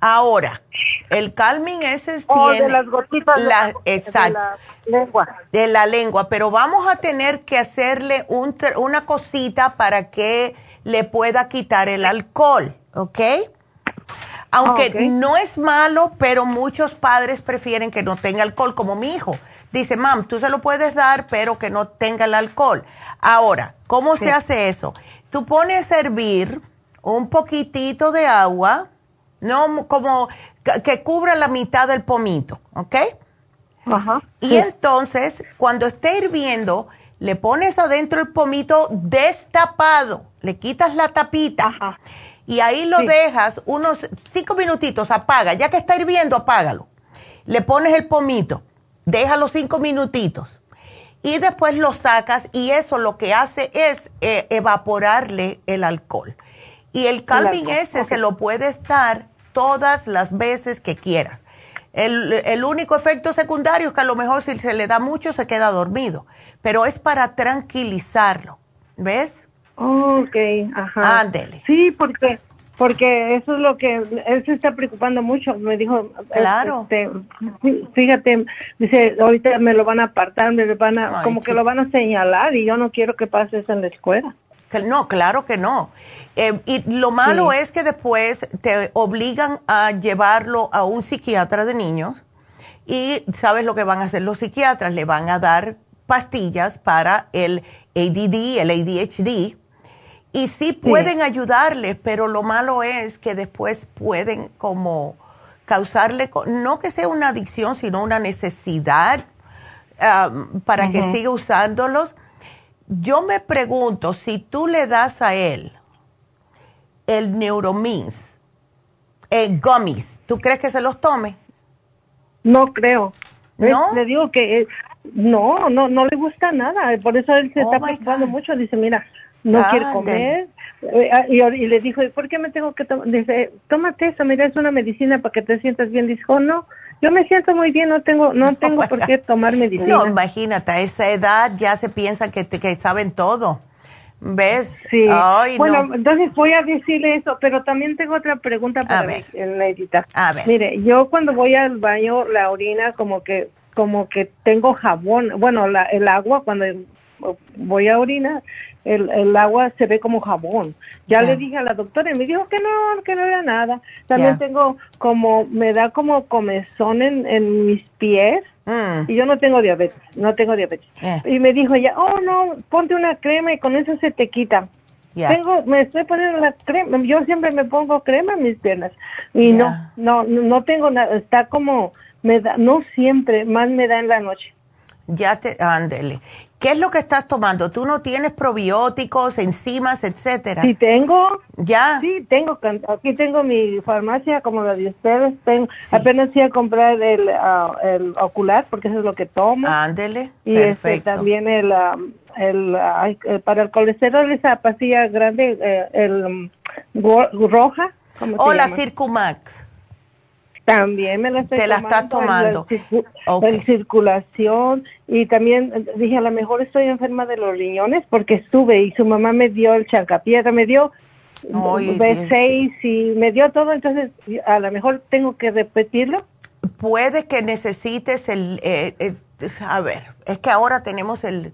Ahora, el Calming Essence oh, tiene de las gotitas la, exacto, lengua. De la lengua, pero vamos a tener que hacerle un, una cosita para que le pueda quitar el alcohol, ¿ok? Aunque no es malo, pero muchos padres prefieren que no tenga alcohol, como mi hijo. Dice, mam, tú se lo puedes dar, pero que no tenga el alcohol. Ahora, ¿cómo se hace eso? Tú pones a hervir un poquitito de agua, no como que cubra la mitad del pomito, ¿ok? Y entonces, cuando esté hirviendo, le pones adentro el pomito destapado, le quitas la tapita y ahí lo dejas unos cinco minutitos, apaga, ya que está hirviendo, apágalo. Le pones el pomito, déjalo cinco minutitos y después lo sacas y eso lo que hace es eh, evaporarle el alcohol. Y el calming ese se lo puedes dar todas las veces que quieras. El, único efecto secundario es que a lo mejor si se le da mucho se queda dormido, pero es para tranquilizarlo, ¿ves? Ok, ajá. Ándele. Sí, porque porque eso es lo que él se está preocupando mucho. Me dijo, claro. Este, fíjate, dice, ahorita me lo van a apartar, me van a, como que lo van a señalar y yo no quiero que pase eso en la escuela. No, claro que no. Eh, y lo malo es que después te obligan a llevarlo a un psiquiatra de niños y sabes lo que van a hacer los psiquiatras, le van a dar pastillas para el ADD, el ADHD, y sí pueden ayudarles, pero lo malo es que después pueden como causarle, no que sea una adicción, sino una necesidad um, para que siga usándolos. Yo me pregunto, si tú le das a él el Neuromins, eh, gummies, ¿tú crees que se los tome? No creo. ¿No? Le digo que eh, no, no, no le gusta nada. Por eso él se oh está preocupando mucho. Dice, mira, no quiere comer. Eh, ah, y, le dijo, ¿por qué me tengo que tomar? Dice, tómate eso, mira, es una medicina para que te sientas bien. Dijo, no, yo me siento muy bien, no tengo, no tengo por qué tomar medicina. No, imagínate, a esa edad ya se piensa que, que saben todo. ¿Ves? Sí. bueno, entonces voy a decirle eso, pero también tengo otra pregunta para Edita. A ver. Mire, yo cuando voy al baño, la orina como que, como que tengo jabón, bueno, la, el agua cuando voy a orinar, el, el agua se ve como jabón. Ya le dije a la doctora y me dijo que no, que no era nada. También tengo como, me da como comezón en, en mis pies. Mm. Y yo no tengo diabetes, no tengo diabetes. Y me dijo ella, oh no, ponte una crema y con eso se te quita. Tengo, me estoy poniendo la crema, yo siempre me pongo crema en mis piernas. Y no, no, no tengo nada, está como, me da, no siempre, más me da en la noche. Ya te, ándele. ¿Qué es lo que estás tomando? ¿Tú no tienes probióticos, enzimas, etcétera? Sí, tengo. ¿Ya? Sí, tengo. Aquí tengo mi farmacia como la de ustedes. Tengo, Apenas fui a comprar el, ah, el, ocular porque eso es lo que tomo. Ándele. Y este, también el, ah, el, eh, para el colesterol, esa pastilla grande, eh, el mm, roja. ¿cómo la Circumax. También me la estoy Te la estás tomando. En, circulación y también dije a lo mejor estoy enferma de los riñones porque estuve y su mamá me dio el chancapiedra, me dio B6 y me dio todo, entonces a lo mejor tengo que repetirlo. Puede que necesites el, eh, eh, a ver, es que ahora tenemos el,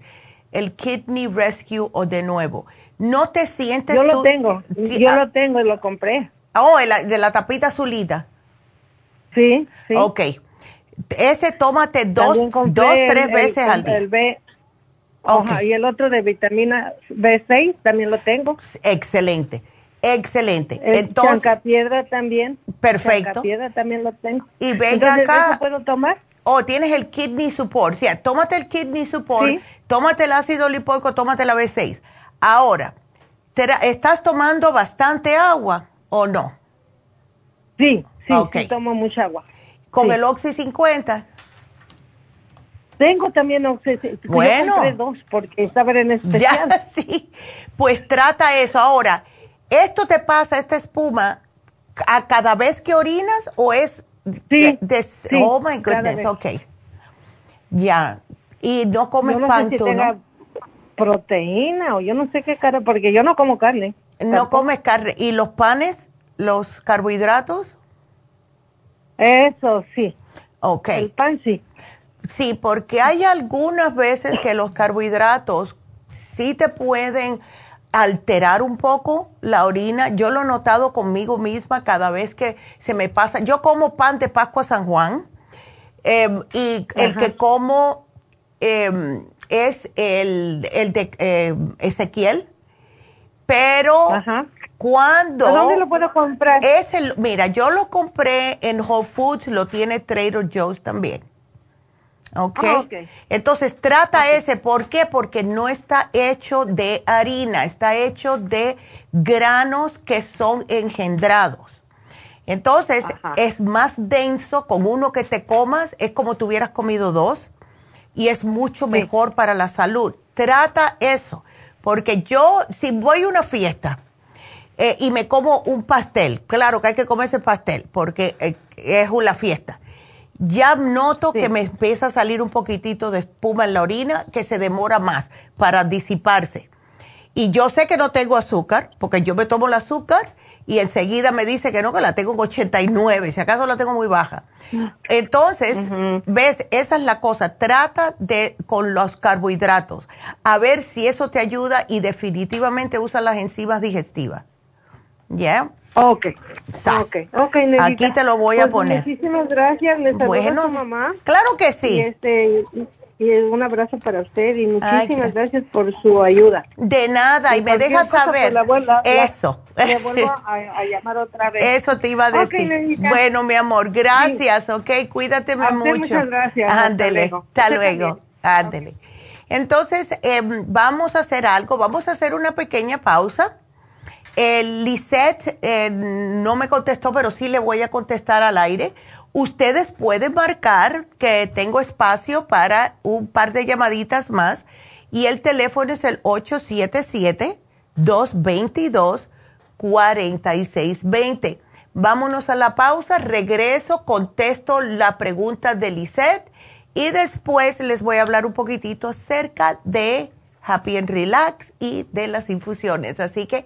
el Kidney Rescue o de nuevo. ¿No te sientes Yo lo tengo, yo ah. lo tengo y lo compré. Oh, de la tapita azulita. Sí, sí. Ok. Ese tómate dos, dos tres veces al día. El B, okay. y el otro de vitamina B6 también lo tengo. Excelente, excelente. El Entonces, piedra también. Perfecto. piedra también lo tengo. Y venga acá. puedo tomar? Oh, tienes el kidney support. O sea, tómate el kidney support, tómate el ácido lipoico, tómate la B6. Ahora, ¿estás tomando bastante agua o no? Sí, Sí, tomo mucha agua. ¿Con el Oxy 50? Tengo también Oxy. Bueno. Yo dos porque estaba en <laughs> especial. Ya, <laughs> sí. Pues trata eso. Ahora, ¿esto te pasa, esta espuma, a cada vez que orinas o es... Sí. oh, my goodness, ok. Ya. ¿Y no comes pan tú, no? proteína o yo no sé qué cara, porque yo no como carne. No comes carne. ¿Y los panes, los carbohidratos? Eso sí. Ok. El pan sí. Sí, porque hay algunas veces que los carbohidratos sí te pueden alterar un poco la orina. Yo lo he notado conmigo misma cada vez que se me pasa. Yo como pan de Pascua San Juan em, y el que como em, es el, el de em, Ezequiel, pero cuando... ¿Dónde lo puedo comprar? Es el, mira, yo lo compré en Whole Foods, lo tiene Trader Joe's también. ¿Ok? Ah, Entonces trata ese, ¿por qué? Porque no está hecho de harina, está hecho de granos que son engendrados. Entonces es más denso, con uno que te comas es como si hubieras comido dos y es mucho mejor para la salud. Trata eso, porque yo, si voy a una fiesta, eh, y me como un pastel. Claro que hay que comer ese pastel porque eh, es una fiesta. Ya noto que me empieza a salir un poquitito de espuma en la orina que se demora más para disiparse. Y yo sé que no tengo azúcar porque yo me tomo el azúcar y enseguida me dice que no, que la tengo en 89, si acaso la tengo muy baja. Entonces, ves, esa es la cosa, trata de con los carbohidratos, a ver si eso te ayuda y definitivamente usa las enzimas digestivas. ¿Ya? Ok. Okay. okay Aquí te lo voy a pues poner. Muchísimas gracias. Les bueno, mamá. Claro que sí. Y, este, y un abrazo para usted y muchísimas gracias por su ayuda. De nada, y, me deja saber. eso. Le vuelvo a, llamar otra vez. Eso te iba a decir. bueno, mi amor, gracias, ok, cuídate mucho. Muchas gracias. Ándele, hasta luego. Ándele. Entonces, em, vamos a hacer algo, vamos a hacer una pequeña pausa. El Lisette eh, no me contestó, pero sí le voy a contestar al aire Ustedes pueden marcar que tengo espacio para un par de llamaditas más y el teléfono es el 877-222-4620. Vámonos a la pausa, regreso, contesto la pregunta de Lisette y después les voy a hablar un poquitito acerca de Happy and Relax y de las infusiones. Así que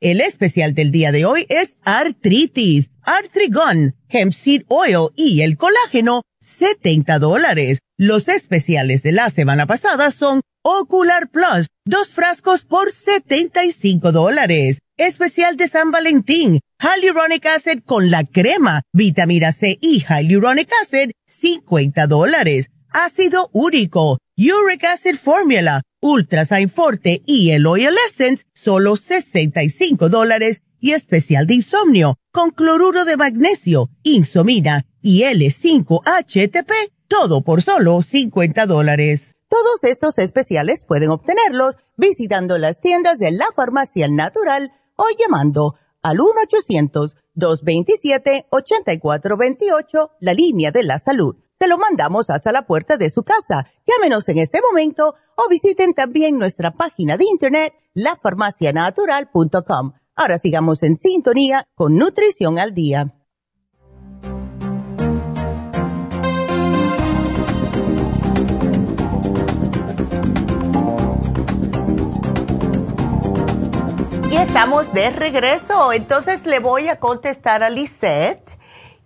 El especial del día de hoy es artritis, artrigón, hemp seed oil y el colágeno, 70 dólares. Los especiales de la semana pasada son Ocular Plus, dos frascos por 75 dólares. Especial de San Valentín, Hyaluronic Acid con la crema, vitamina C y Hyaluronic Acid, 50 dólares. Ácido úrico, Uric Acid Formula, Ultrasign Forte y el Oil Essence, solo 65 dólares y especial de insomnio con cloruro de magnesio, insomina y L5-HTP, todo por solo 50 dólares. Todos estos especiales pueden obtenerlos visitando las tiendas de la farmacia natural o llamando al 1-800-227-8428, la línea de la salud te lo mandamos hasta la puerta de su casa. Llámenos en este momento o visiten también nuestra página de internet, lafarmacianatural.com. Ahora sigamos en sintonía con Nutrición al Día. Y estamos de regreso, entonces le voy a contestar a Lisette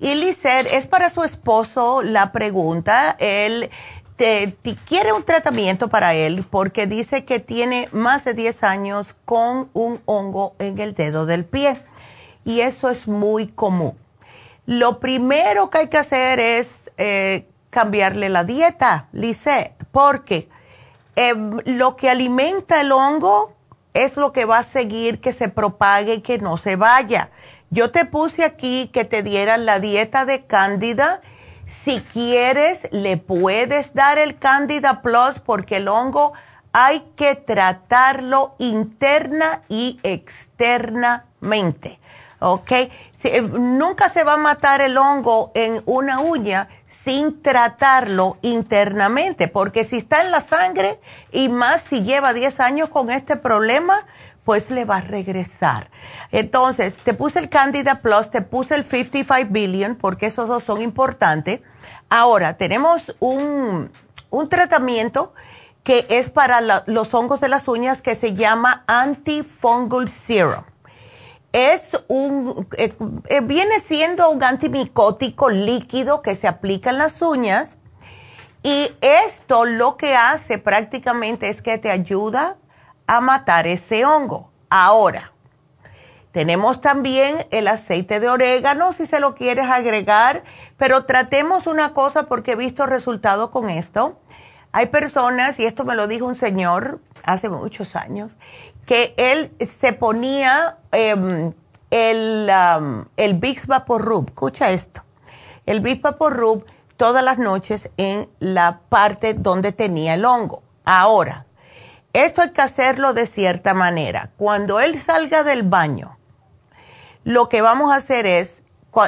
y Lisette, es para su esposo la pregunta. Él te, quiere un tratamiento para él porque dice que tiene más de 10 años con un hongo en el dedo del pie. Y eso es muy común. Lo primero que hay que hacer es eh, cambiarle la dieta, Lisette, porque em, lo que alimenta el hongo es lo que va a seguir que se propague y que no se vaya. Yo te puse aquí que te dieran la dieta de Cándida. Si quieres, le puedes dar el Cándida Plus porque el hongo hay que tratarlo interna y externamente. ¿Ok? Eh, nunca se va a matar el hongo en una uña sin tratarlo internamente, porque si está en la sangre y más si lleva 10 años con este problema, pues le va a regresar. Entonces, te puse el Candida Plus, te puse el 55 Billion, porque esos dos son importantes. Ahora, tenemos un, tratamiento que es para los hongos de las uñas que se llama Antifungal Serum. Es un, eh, eh, viene siendo un antimicótico líquido que se aplica en las uñas y esto lo que hace prácticamente es que te ayuda a matar ese hongo. Ahora, tenemos también el aceite de orégano si se lo quieres agregar, pero tratemos una cosa porque he visto resultados con esto. Hay personas, y esto me lo dijo un señor hace muchos años, que él se ponía em, el, um, el Big Rub. Escucha esto. El Big Rub todas las noches en la parte donde tenía el hongo. Ahora, esto hay que hacerlo de cierta manera. Cuando él salga del baño, lo que vamos a hacer es,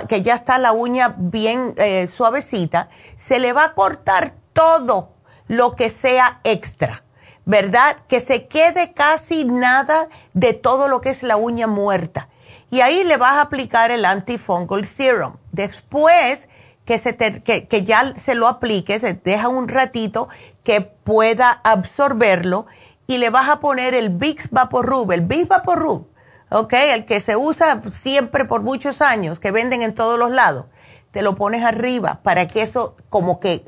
que ya está la uña bien eh, suavecita, se le va a cortar todo lo que sea extra, ¿verdad? Que se quede casi nada de todo lo que es la uña muerta. Y ahí le vas a aplicar el antifungal serum. Después que, se que, ya se lo aplique, se deja un ratito que pueda absorberlo y le vas a poner el Vicks Vaporub, el Vicks Vaporub, ¿ok? El que se usa siempre por muchos años, que venden en todos los lados. Te lo pones arriba para que eso como que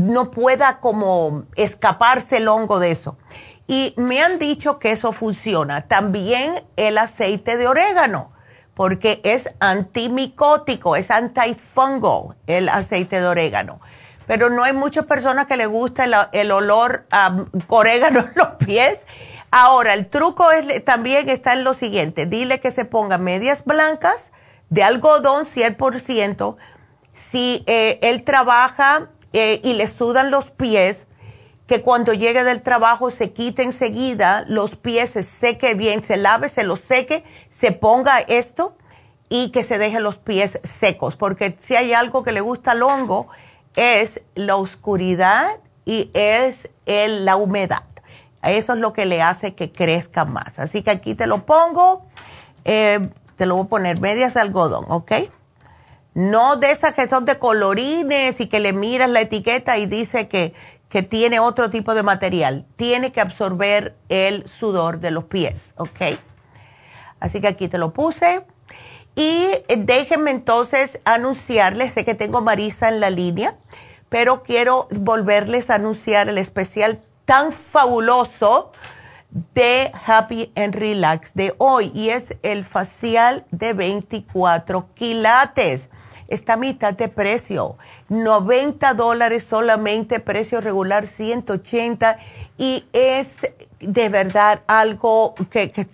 no pueda como escaparse el hongo de eso. Y me han dicho que eso funciona. También el aceite de orégano porque es antimicótico, es antifungal el aceite de orégano. Pero no hay muchas personas que le gusta el, olor a orégano en los pies. Ahora, el truco es, también está en lo siguiente. Dile que se ponga medias blancas de algodón 100%. Si eh, él trabaja eh, y le sudan los pies, que cuando llegue del trabajo se quite enseguida los pies, se seque bien, se lave, se los seque, se ponga esto y que se deje los pies secos, porque si hay algo que le gusta al hongo es la oscuridad y es el, la humedad. Eso es lo que le hace que crezca más. Así que aquí te lo pongo, eh, te lo voy a poner medias de algodón, ¿ok? No de esas que son de colorines y que le miras la etiqueta y dice que que tiene otro tipo de material, tiene que absorber el sudor de los pies, ¿ok? Así que aquí te lo puse. Y déjenme entonces anunciarles, sé que tengo Marisa en la línea, pero quiero volverles a anunciar el especial tan fabuloso de Happy and Relax de hoy y es el facial de 24 quilates está a mitad de precio. 90 dólares solamente, precio regular 180 y es de verdad algo que,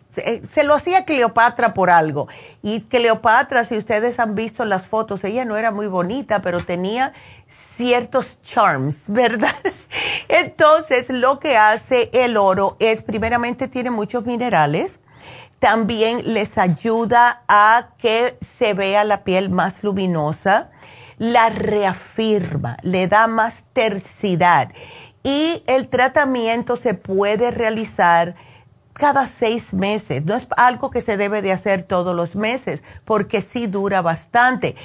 se, lo hacía Cleopatra por algo. Y Cleopatra, si ustedes han visto las fotos, ella no era muy bonita, pero tenía ciertos charms, <laughs> ¿verdad? Entonces, lo que hace el oro es, primeramente, tiene muchos minerales también les ayuda a que se vea la piel más luminosa, la reafirma, le da más tersidad y el tratamiento se puede realizar cada seis meses. No es algo que se debe de hacer todos los meses, porque sí dura bastante.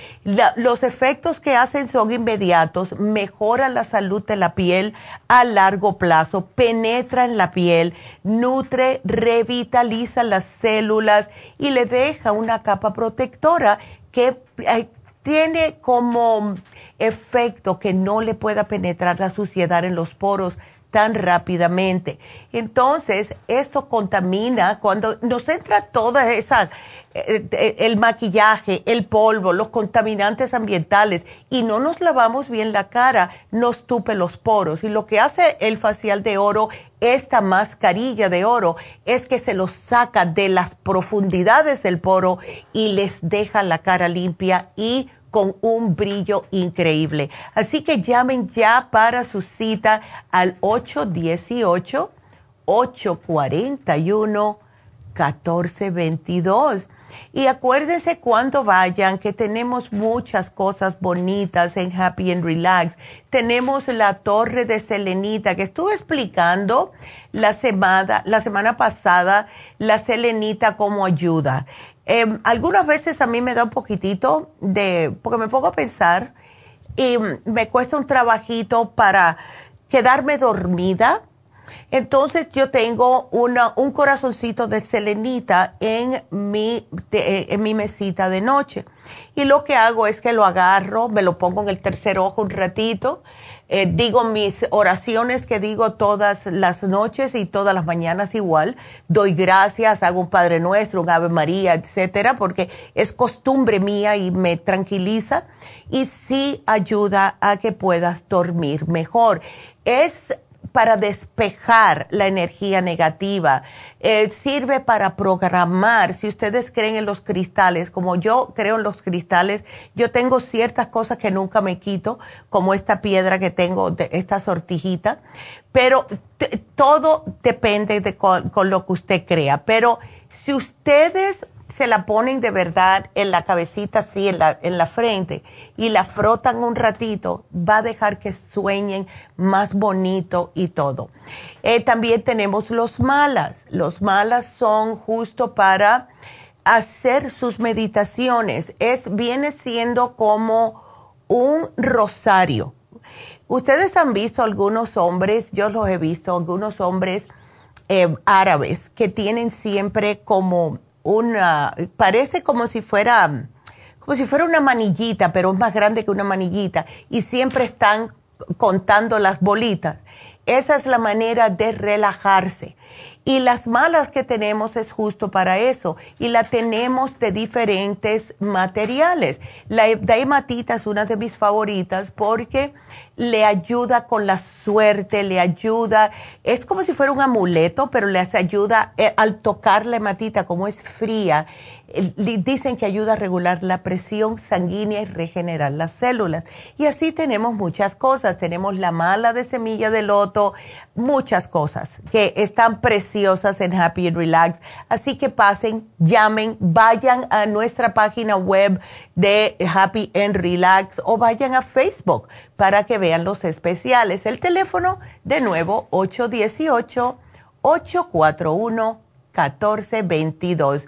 los efectos que hacen son inmediatos, mejora la salud de la piel a largo plazo, penetra en la piel, nutre, revitaliza las células y le deja una capa protectora que eh, tiene como efecto que no le pueda penetrar la suciedad en los poros tan rápidamente. Entonces, esto contamina cuando nos entra toda esa, eh, eh, el maquillaje, el polvo, los contaminantes ambientales y no nos lavamos bien la cara, nos tupe los poros. Y lo que hace el facial de oro, esta mascarilla de oro, es que se los saca de las profundidades del poro y les deja la cara limpia y con un brillo increíble. Así que llamen ya para su cita al 818-841-1422. Y acuérdense cuando vayan que tenemos muchas cosas bonitas en Happy and Relax. Tenemos la torre de selenita que estuve explicando la semana, la semana pasada, la selenita como ayuda. Em, algunas veces a mí me da un poquitito de, porque me pongo a pensar y me cuesta un trabajito para quedarme dormida. Entonces yo tengo una, un corazoncito de selenita en mi, en mi mesita de noche. Y lo que hago es que lo agarro, me lo pongo en el tercer ojo un ratito eh, digo mis oraciones que digo todas las noches y todas las mañanas igual. Doy gracias, hago un Padre Nuestro, un Ave María, etcétera, porque es costumbre mía y me tranquiliza y sí ayuda a que puedas dormir mejor. Es para despejar la energía negativa, eh, sirve para programar. Si ustedes creen en los cristales, como yo creo en los cristales, yo tengo ciertas cosas que nunca me quito, como esta piedra que tengo, esta sortijita, pero todo depende de con lo que usted crea. Pero si ustedes se la ponen de verdad en la cabecita, así en la, en la frente, y la frotan un ratito, va a dejar que sueñen más bonito y todo. Eh, también tenemos los malas. Los malas son justo para hacer sus meditaciones. Es, viene siendo como un rosario. Ustedes han visto algunos hombres, yo los he visto, algunos hombres eh, árabes que tienen siempre como una, parece como si fuera, como si fuera una manillita, pero es más grande que una manillita, y siempre están contando las bolitas. Esa es la manera de relajarse. Y las malas que tenemos es justo para eso. Y la tenemos de diferentes materiales. La daimatita es una de mis favoritas porque le ayuda con la suerte, le ayuda, es como si fuera un amuleto, pero les ayuda eh, al tocar la hematita, como es fría, dicen que ayuda a regular la presión sanguínea y regenerar las células. Y así tenemos muchas cosas. Tenemos la mala de semilla de loto, muchas cosas que están preciosas en Happy and Relax. Así que pasen, llamen, vayan a nuestra página web de Happy and Relax o vayan a Facebook para que vean los especiales. El teléfono, de nuevo, 818 841 1422.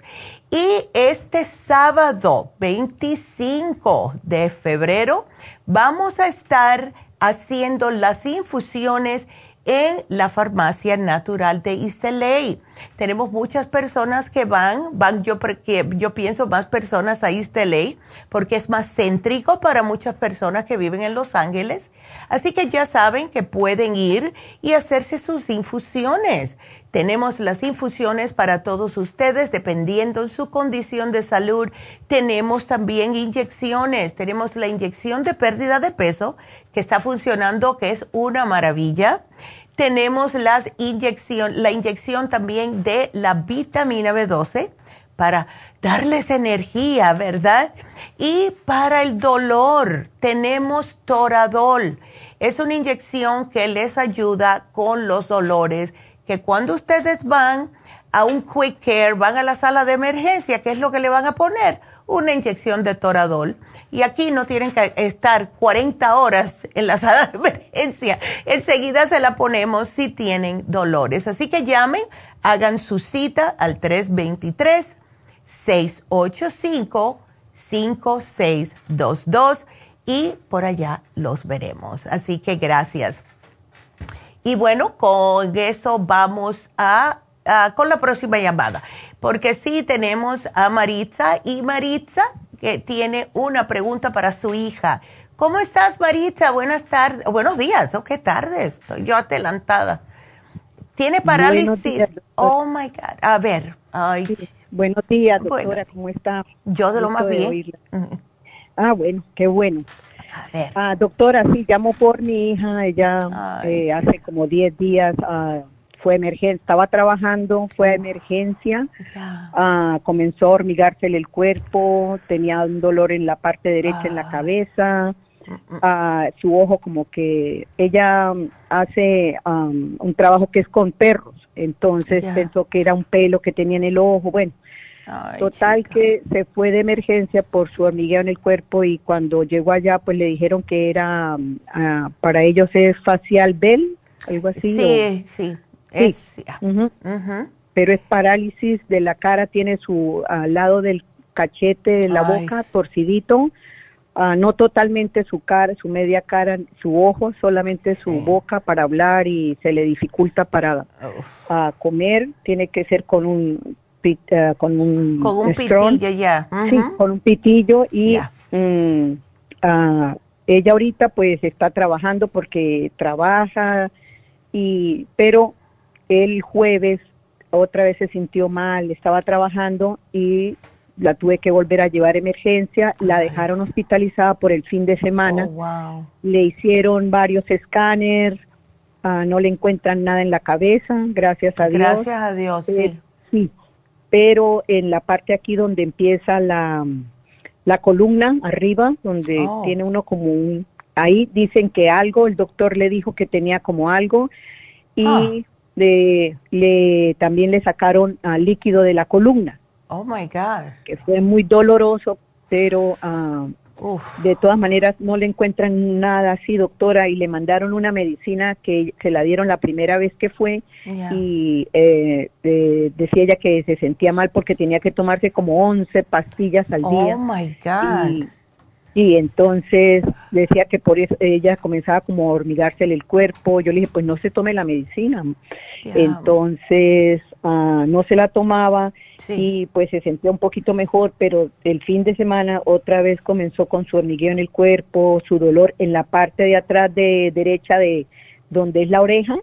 Y este sábado 25 de febrero vamos a estar haciendo las infusiones en la farmacia natural de Isteley. Tenemos muchas personas que van, van yo, yo pienso más personas a Isteley porque es más céntrico para muchas personas que viven en Los Ángeles. Así que ya saben que pueden ir y hacerse sus infusiones. Tenemos las infusiones para todos ustedes dependiendo de su condición de salud. Tenemos también inyecciones. Tenemos la inyección de pérdida de peso que está funcionando, que es una maravilla tenemos las inyección, la inyección también de la vitamina B12 para darles energía, ¿verdad? Y para el dolor tenemos Toradol. Es una inyección que les ayuda con los dolores, que cuando ustedes van a un quick care, van a la sala de emergencia, ¿qué es lo que le van a poner? una inyección de Toradol. Y aquí no tienen que estar 40 horas en la sala de emergencia. Enseguida se la ponemos si tienen dolores. Así que llamen, hagan su cita al 323-685-5622 y por allá los veremos. Así que gracias. Y bueno, con eso vamos a, a con la próxima llamada porque sí tenemos a Maritza y Maritza que tiene una pregunta para su hija. ¿Cómo estás, Maritza? Buenas tardes, buenos días, o qué tardes, estoy yo adelantada. Tiene parálisis. oh my God. A ver. Ay. Buenos días, doctora, ¿cómo está? Yo de lo más bien. Ah, bueno, qué bueno. A ver. Ah, doctora, sí, llamo por mi hija. Ella eh, hace como 10 días ah, fue emergencia, estaba trabajando, fue a emergencia, ah, comenzó a hormigársele el cuerpo, tenía un dolor en la parte derecha en la ah. cabeza, ah, su ojo como que ella hace un trabajo que es con perros, entonces pensó que era un pelo que tenía en el ojo, bueno. Total que se fue de emergencia por su hormigueo en el cuerpo y cuando llegó allá pues le dijeron que era, para ellos es facial bell, algo así. Sí, sí. Sí. Pero es parálisis de la cara, tiene su al lado del cachete de la boca torcidito, ah, no totalmente su cara, su media cara, su ojo, solamente su boca para hablar y se le dificulta para ah, comer, tiene que ser con un ah, con un, con un pitillo ya. Sí, con un pitillo y mm, ella ahorita pues está trabajando porque trabaja y pero el jueves otra vez se sintió mal, estaba trabajando y la tuve que volver a llevar a emergencia, la dejaron hospitalizada por el fin de semana, oh, le hicieron varios escáneres, ah, no le encuentran nada en la cabeza, gracias a Dios. Gracias a Dios, sí. Eh, sí, pero en la parte aquí donde empieza la, la columna arriba, donde oh. tiene uno como un, ahí dicen que algo, el doctor le dijo que tenía como algo y ah. le, también le sacaron uh, líquido de la columna. Oh my God. Que fue muy doloroso, pero uh, de todas maneras, no le encuentran nada así, doctora, y le mandaron una medicina que se la dieron la primera vez que fue y eh, decía ella que se sentía mal porque tenía que tomarse como 11 pastillas al día. Oh my God. Y, entonces decía que por eso ella comenzaba como a hormigársele el cuerpo. Yo le dije, pues no se tome la medicina. Entonces ah, no se la tomaba y pues se sentía un poquito mejor, pero el fin de semana otra vez comenzó con su hormigueo en el cuerpo, su dolor en la parte de atrás de derecha de donde es la oreja,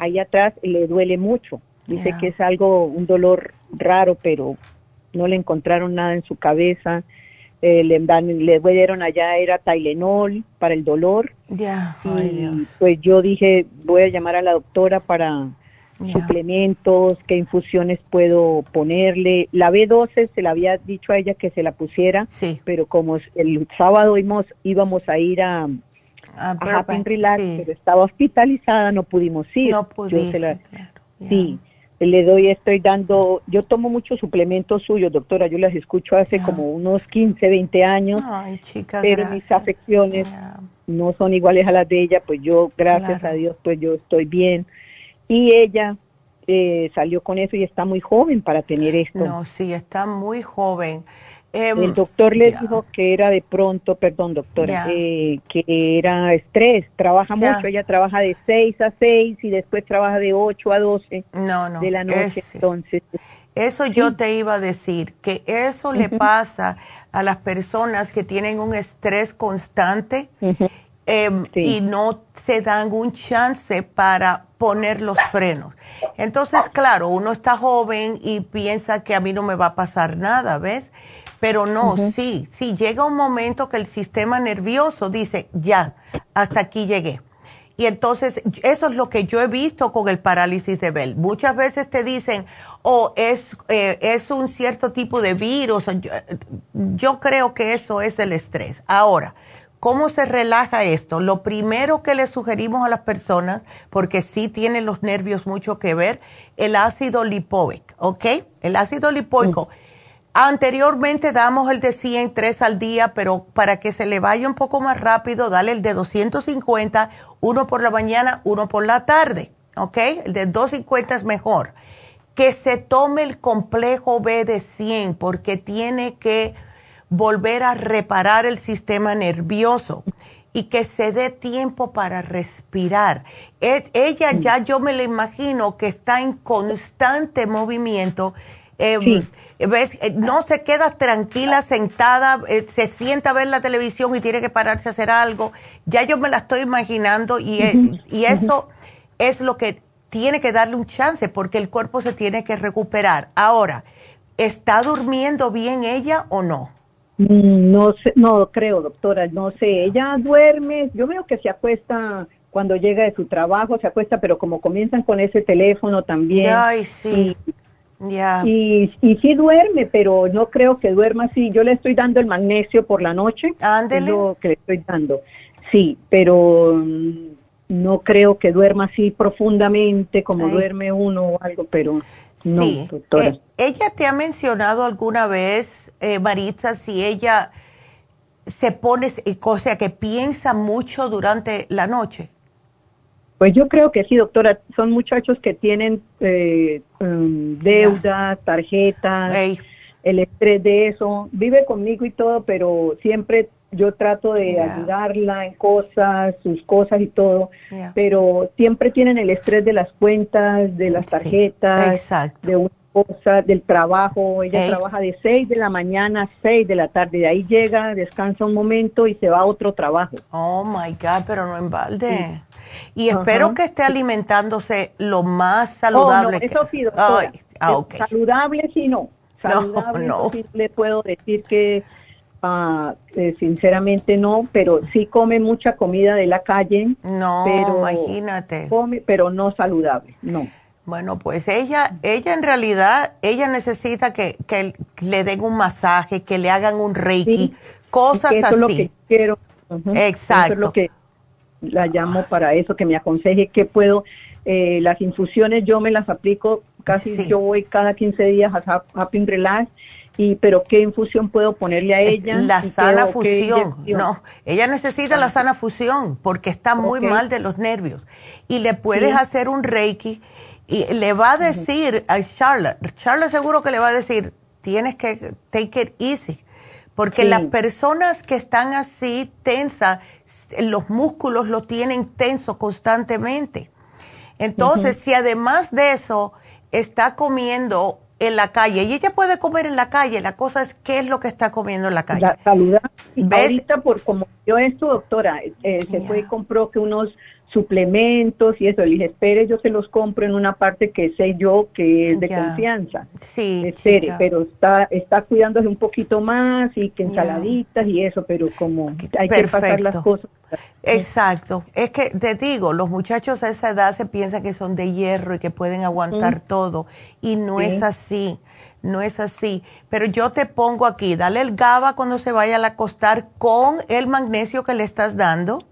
ahí atrás le duele mucho. Dice que es algo, un dolor raro, pero no le encontraron nada en su cabeza. Eh, le, dan, le dieron allá, era Tylenol para el dolor. Ya, pues yo dije, voy a llamar a la doctora para suplementos, qué infusiones puedo ponerle. La B12 se la había dicho a ella que se la pusiera, sí. pero como el sábado íbamos, íbamos a ir a, a, Happy Relax, pero estaba hospitalizada, no pudimos ir. No pudimos. Sí, le doy, estoy dando, yo tomo muchos suplementos suyos, doctora, yo las escucho hace como unos 15, 20 años, pero mis afecciones no son iguales a las de ella, pues yo, gracias a Dios, pues yo estoy bien y ella eh, salió con eso y está muy joven para tener esto. No, sí, está muy joven. Em, el doctor le dijo que era de pronto, perdón doctora, eh, que era estrés, trabaja mucho, ella trabaja de 6 a 6 y después trabaja de 8 a 12 no, no, de la noche, entonces... Eso yo te iba a decir, que eso le pasa a las personas que tienen un estrés constante Em, y no se dan un chance para poner los frenos. Entonces, claro, uno está joven y piensa que a mí no me va a pasar nada, ¿ves? Pero no, sí, sí, llega un momento que el sistema nervioso dice, ya, hasta aquí llegué. Y entonces, eso es lo que yo he visto con el parálisis de Bell. Muchas veces te dicen, oh, es, eh, es un cierto tipo de virus. yo creo que eso es el estrés. Ahora, ¿Cómo se relaja esto? Lo primero que le sugerimos a las personas, porque sí tienen los nervios mucho que ver, el ácido lipoico, ¿ok? El ácido lipoico. Anteriormente damos el de 100, 3 al día, pero para que se le vaya un poco más rápido, dale el de 250, uno por la mañana, uno por la tarde, ¿ok? El de 250 es mejor. Que se tome el complejo B de 100 porque tiene que volver a reparar el sistema nervioso y que se dé tiempo para respirar. E, ella ya yo me la imagino que está en constante movimiento. Em, ¿ves? Eh, no se queda tranquila, sentada, eh, se sienta a ver la televisión y tiene que pararse a hacer algo. Ya yo me la estoy imaginando y, y eso es lo que tiene que darle un chance porque el cuerpo se tiene que recuperar. Ahora, ¿está durmiendo bien ella o no? Mm, no sé, no creo, doctora, no sé. Ella duerme, yo veo que se acuesta cuando llega de su trabajo, se acuesta, pero como comienzan con ese teléfono también. Ay, sí. Y, y, sí duerme, pero no creo que duerma así. Yo le estoy dando el magnesio por la noche. Ándele. Lo que le estoy dando. Sí, pero mm, no creo que duerma así profundamente como duerme uno o algo, pero no, doctora. Eh, ¿Ella te ha mencionado alguna vez eh, Maritza, si ella se pone, o sea, que piensa mucho durante la noche? Pues yo creo que sí, doctora. Son muchachos que tienen eh, um, deudas, tarjetas, el estrés de eso. Vive conmigo y todo, pero siempre yo trato de ayudarla en cosas, sus cosas y todo, pero siempre tienen el estrés de las cuentas, de las tarjetas, de un del trabajo. Ella trabaja de 6 de la mañana a 6 de la tarde. De ahí llega, descansa un momento y se va a otro trabajo. Oh my God, pero no en balde. Y espero que esté alimentándose lo más saludable. Oh, no, eso sí, doctora. Ah, Saludable sí <laughs> no. Saludable no, Sí le puedo decir que Ah, eh, sinceramente no, pero sí come mucha comida de la calle. No, pero imagínate. Come, pero no saludable, no. Bueno, pues ella, ella en realidad, ella necesita que, que le den un masaje, que le hagan un reiki, cosas eso así. Es lo que quiero. Exacto. Eso es lo que la llamo para eso, que me aconseje qué puedo. Eh, las infusiones yo me las aplico casi, yo voy cada 15 días a Happy Relax y pero qué infusión puedo ponerle a ella la sana fusión. no ella necesita la sana fusión porque está muy mal de los nervios. Y le puedes hacer un reiki y le va a decir a Charlotte Charlotte seguro que le va a decir tienes que take it easy porque las personas que están así tensas los músculos lo tienen tenso constantemente. Entonces si además de eso está comiendo en la calle. Y ella puede comer en la calle. La cosa es qué es lo que está comiendo en la calle. La salud. Ahorita, por como yo esto, doctora, eh, se fue y compró que unos suplementos y eso. Le dije, espere, yo se los compro en una parte que sé yo que es de confianza. Sí. Espere, pero está, está cuidándose un poquito más y que ensaladitas y eso, pero como hay que pasar las cosas. Exacto. Es que te digo, los muchachos a esa edad se piensan que son de hierro y que pueden aguantar todo y no es así. No es así. Pero yo te pongo aquí, dale el GABA cuando se vaya a acostar con el magnesio que le estás dando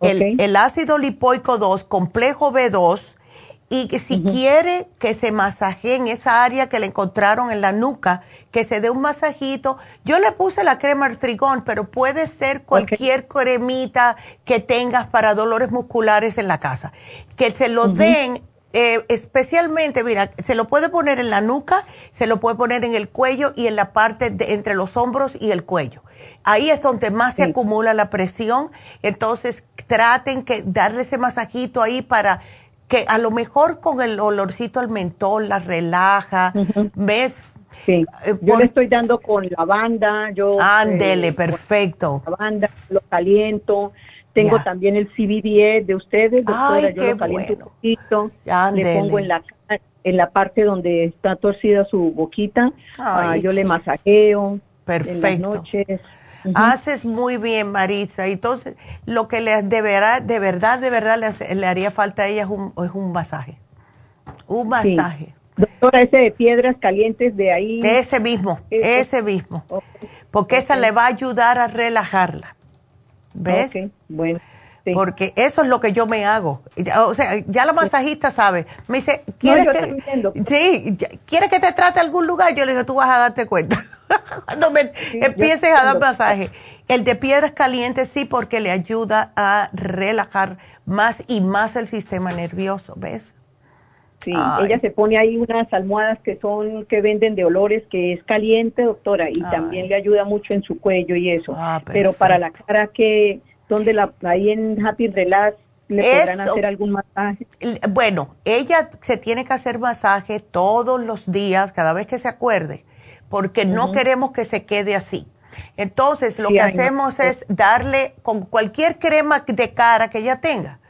el, ácido lipoico 2, complejo B2, y que si quiere que se masajee en esa área que le encontraron en la nuca, que se dé un masajito. Yo le puse la crema artrigón, pero puede ser cualquier cremita que tengas para dolores musculares en la casa. Que se lo den eh, especialmente, mira, se lo puede poner en la nuca, se lo puede poner en el cuello y en la parte de, entre los hombros y el cuello. Ahí es donde más se acumula la presión. Entonces, traten que darle ese masajito ahí para que a lo mejor con el olorcito al mentol la relaja. ¿Ves? Sí, eh, yo le estoy dando con lavanda, yo... Ándele, eh, perfecto. Lavanda, lo caliento. Tengo también el CBD de ustedes, doctora, yo lo caliento un poquito. Le pongo en la, en la parte donde está torcida su boquita, ah, yo le masajeo. Perfecto. En las noches. Haces muy bien, Marisa. Entonces, lo que le deberá, de verdad, de verdad le, haría falta a ella es un, es un masaje. Un masaje. Doctora, ese de piedras calientes de ahí. Ese mismo, ese, mismo. Porque esa le va a ayudar a relajarla. ¿Ves? bueno. Porque eso es lo que yo me hago. O sea, ya la masajista sabe. Me dice, ¿quieres que, sí, ¿quieres que te trate algún lugar? Yo le digo, tú vas a darte cuenta. <laughs> Cuando me empieces a dar masaje. El de piedras calientes sí, porque le ayuda a relajar más y más el sistema nervioso, ¿ves? Sí, ella se pone ahí unas almohadas que son, que venden de olores, que es caliente, doctora, y también le ayuda mucho en su cuello y eso. Ah, Pero para la cara que donde la, ahí en Happy Relax le podrán hacer algún masaje? Bueno, ella se tiene que hacer masaje todos los días, cada vez que se acuerde, porque no queremos que se quede así. Entonces, lo que hacemos es darle con cualquier crema de cara que ella tenga,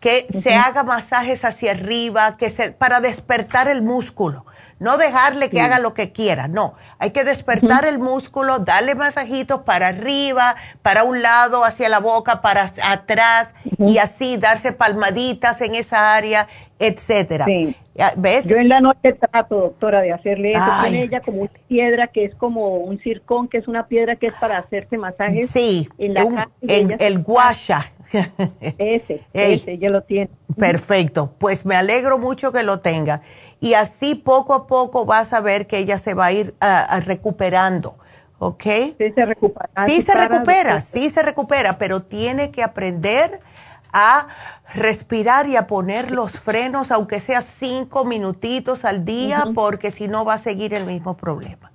que se haga masajes hacia arriba, que se, para despertar el músculo. No dejarle que haga lo que quiera, no. Hay que despertar el músculo, darle masajitos para arriba, para un lado, hacia la boca, para atrás y así darse palmaditas en esa área, etcétera. ¿Ves? Yo en la noche trato, doctora, de hacerle eso. Tiene ella como una piedra que es como un circón, que es una piedra que es para hacerse masajes. Sí, en la el guasha. Ese, <laughs> ese, ya lo tiene. Perfecto, pues me alegro mucho que lo tenga y así poco a poco vas a ver que ella se va a ir recuperando. ¿Ok? Sí, se recupera. Sí, se recupera, sí se recupera, pero tiene que aprender a respirar y a poner los frenos, aunque sea cinco minutitos al día, porque si no va a seguir el mismo problema.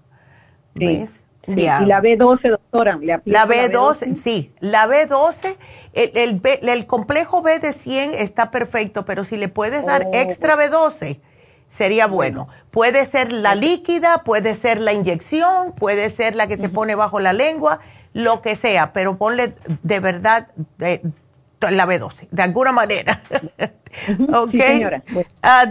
¿Ves? Y la B12, doctora, la B12, sí, la B12, el, el, complejo B de 100 está perfecto, pero si le puedes dar oh. extra B12, sería bueno. Puede ser la líquida, puede ser la inyección, puede ser la que se pone bajo la lengua, lo que sea, pero ponle de verdad la B12, de alguna manera. <laughs> <laughs> ok. Sí, señora.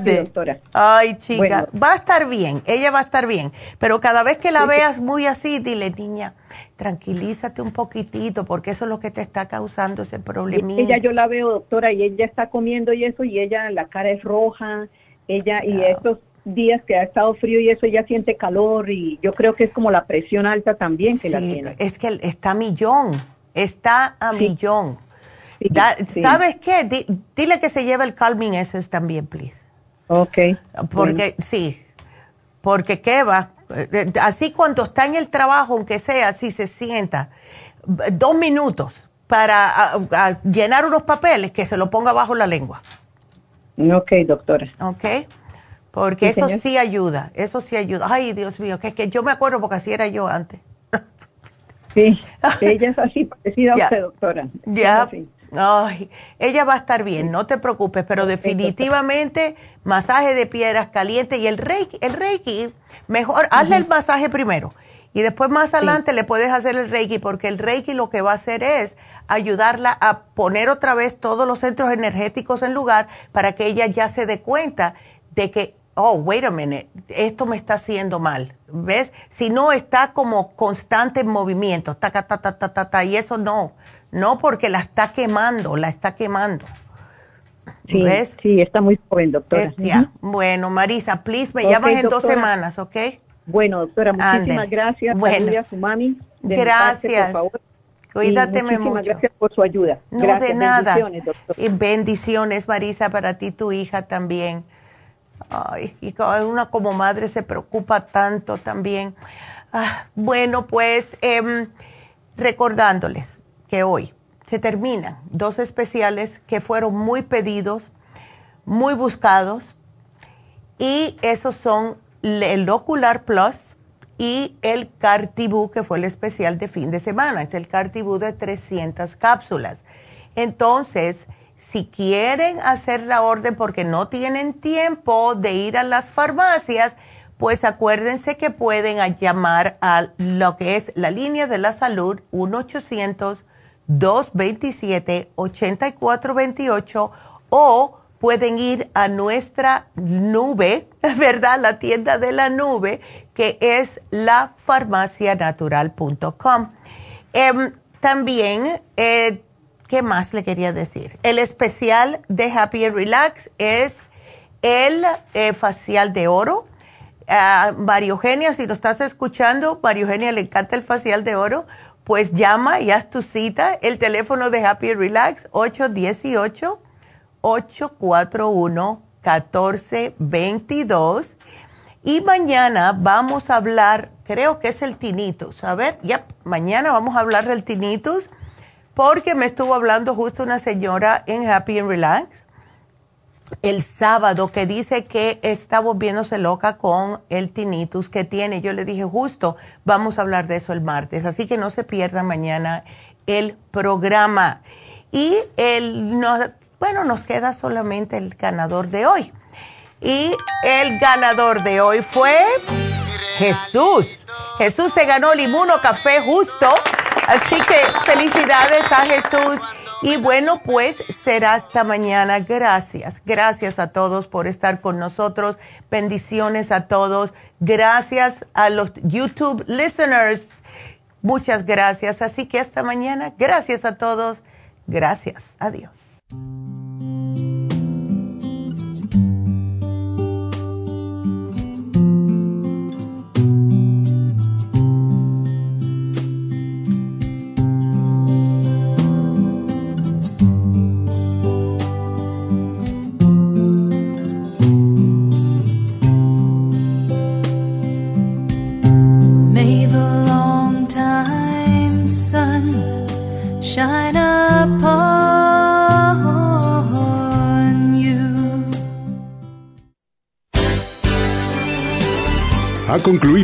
doctora. Ay, chica, va a estar bien, ella va a estar bien, pero cada vez que la veas muy así, dile, niña, tranquilízate un poquitito, porque eso es lo que te está causando ese problema. Ella yo la veo, doctora, y ella está comiendo y eso, y ella, la cara es roja, ella, y estos días que ha estado frío y eso ella siente calor y yo creo que es como la presión alta también que la tiene. Es que está a millón, está a millón. ¿Sabes qué? dile que se lleve el calming ese también, please. Ok. Porque, sí, porque qué va, eh, así cuando está en el trabajo, aunque sea, si se sienta, dos minutos para llenar unos papeles, que se lo ponga bajo la lengua. Ok, doctora. Ok. Porque eso sí ayuda, eso sí ayuda. Ay, Dios mío, que, que yo me acuerdo porque así era yo antes. Sí, <laughs> ella es así parecida a usted, doctora. Ya. Ay, ella va a estar bien, no te preocupes, pero definitivamente masaje de piedras calientes y el reiki, el reiki, mejor, hazle el masaje primero y después más adelante le puedes hacer el reiki porque el reiki lo que va a hacer es ayudarla a poner otra vez todos los centros energéticos en lugar para que ella ya se dé cuenta de que oh, wait a minute, esto me está haciendo mal. ¿Ves? Si no está como constante en movimiento, ta, ta, ta, ta, ta, ta, y eso no, no porque la está quemando, la está quemando. Sí, ¿Ves? sí, está muy joven, doctora. Bueno, Marisa, please, me llamas en dos semanas, ¿ok? Bueno, doctora, muchísimas gracias. Bueno. a su mami. gracias. por favor. Mucho. gracias por su ayuda. No, de nada. Bendiciones, doctor. Y bendiciones, Marisa, para ti, tu hija también. Ay, y una como madre se preocupa tanto también. Ah, bueno, pues em, recordándoles hoy se terminan dos especiales que fueron muy pedidos, muy buscados, y esos son el Ocular Plus y el Cartibú, que fue el especial de fin de semana. Es el Cartibú de 300 cápsulas. Entonces, si quieren hacer la orden porque no tienen tiempo de ir a las farmacias, pues acuérdense que pueden llamar a lo que es la línea de la salud 1-800-227-8428 o pueden ir a nuestra nube, <laughs> ¿verdad? La tienda de la nube, que es lafarmacianatural.com. Em, también eh, ¿Qué más le quería decir? El especial de Happy and Relax es el eh, facial de oro. Uh, Mario si lo estás escuchando, Mario Eugenia le encanta el facial de oro, pues llama y haz tu cita. El teléfono de Happy Relax, 818-841-1422. Y mañana vamos a hablar, creo que es el tinnitus. A ver, ya, mañana vamos a hablar del tinnitus porque me estuvo hablando justo una señora en Happy and Relax el sábado que dice que está volviéndose loca con el tinnitus que tiene. Yo le dije justo, vamos a hablar de eso el martes, así que no se pierda mañana el programa. Y el, bueno, nos queda solamente el ganador de hoy. Y el ganador de hoy fue Jesús. Jesús se ganó el Café justo Así que felicidades a Jesús. Y bueno, pues será hasta mañana. Gracias. Gracias a todos por estar con nosotros. Bendiciones a todos. Gracias a los YouTube listeners. Muchas gracias. Así que hasta mañana. Gracias a todos. Gracias. Adiós.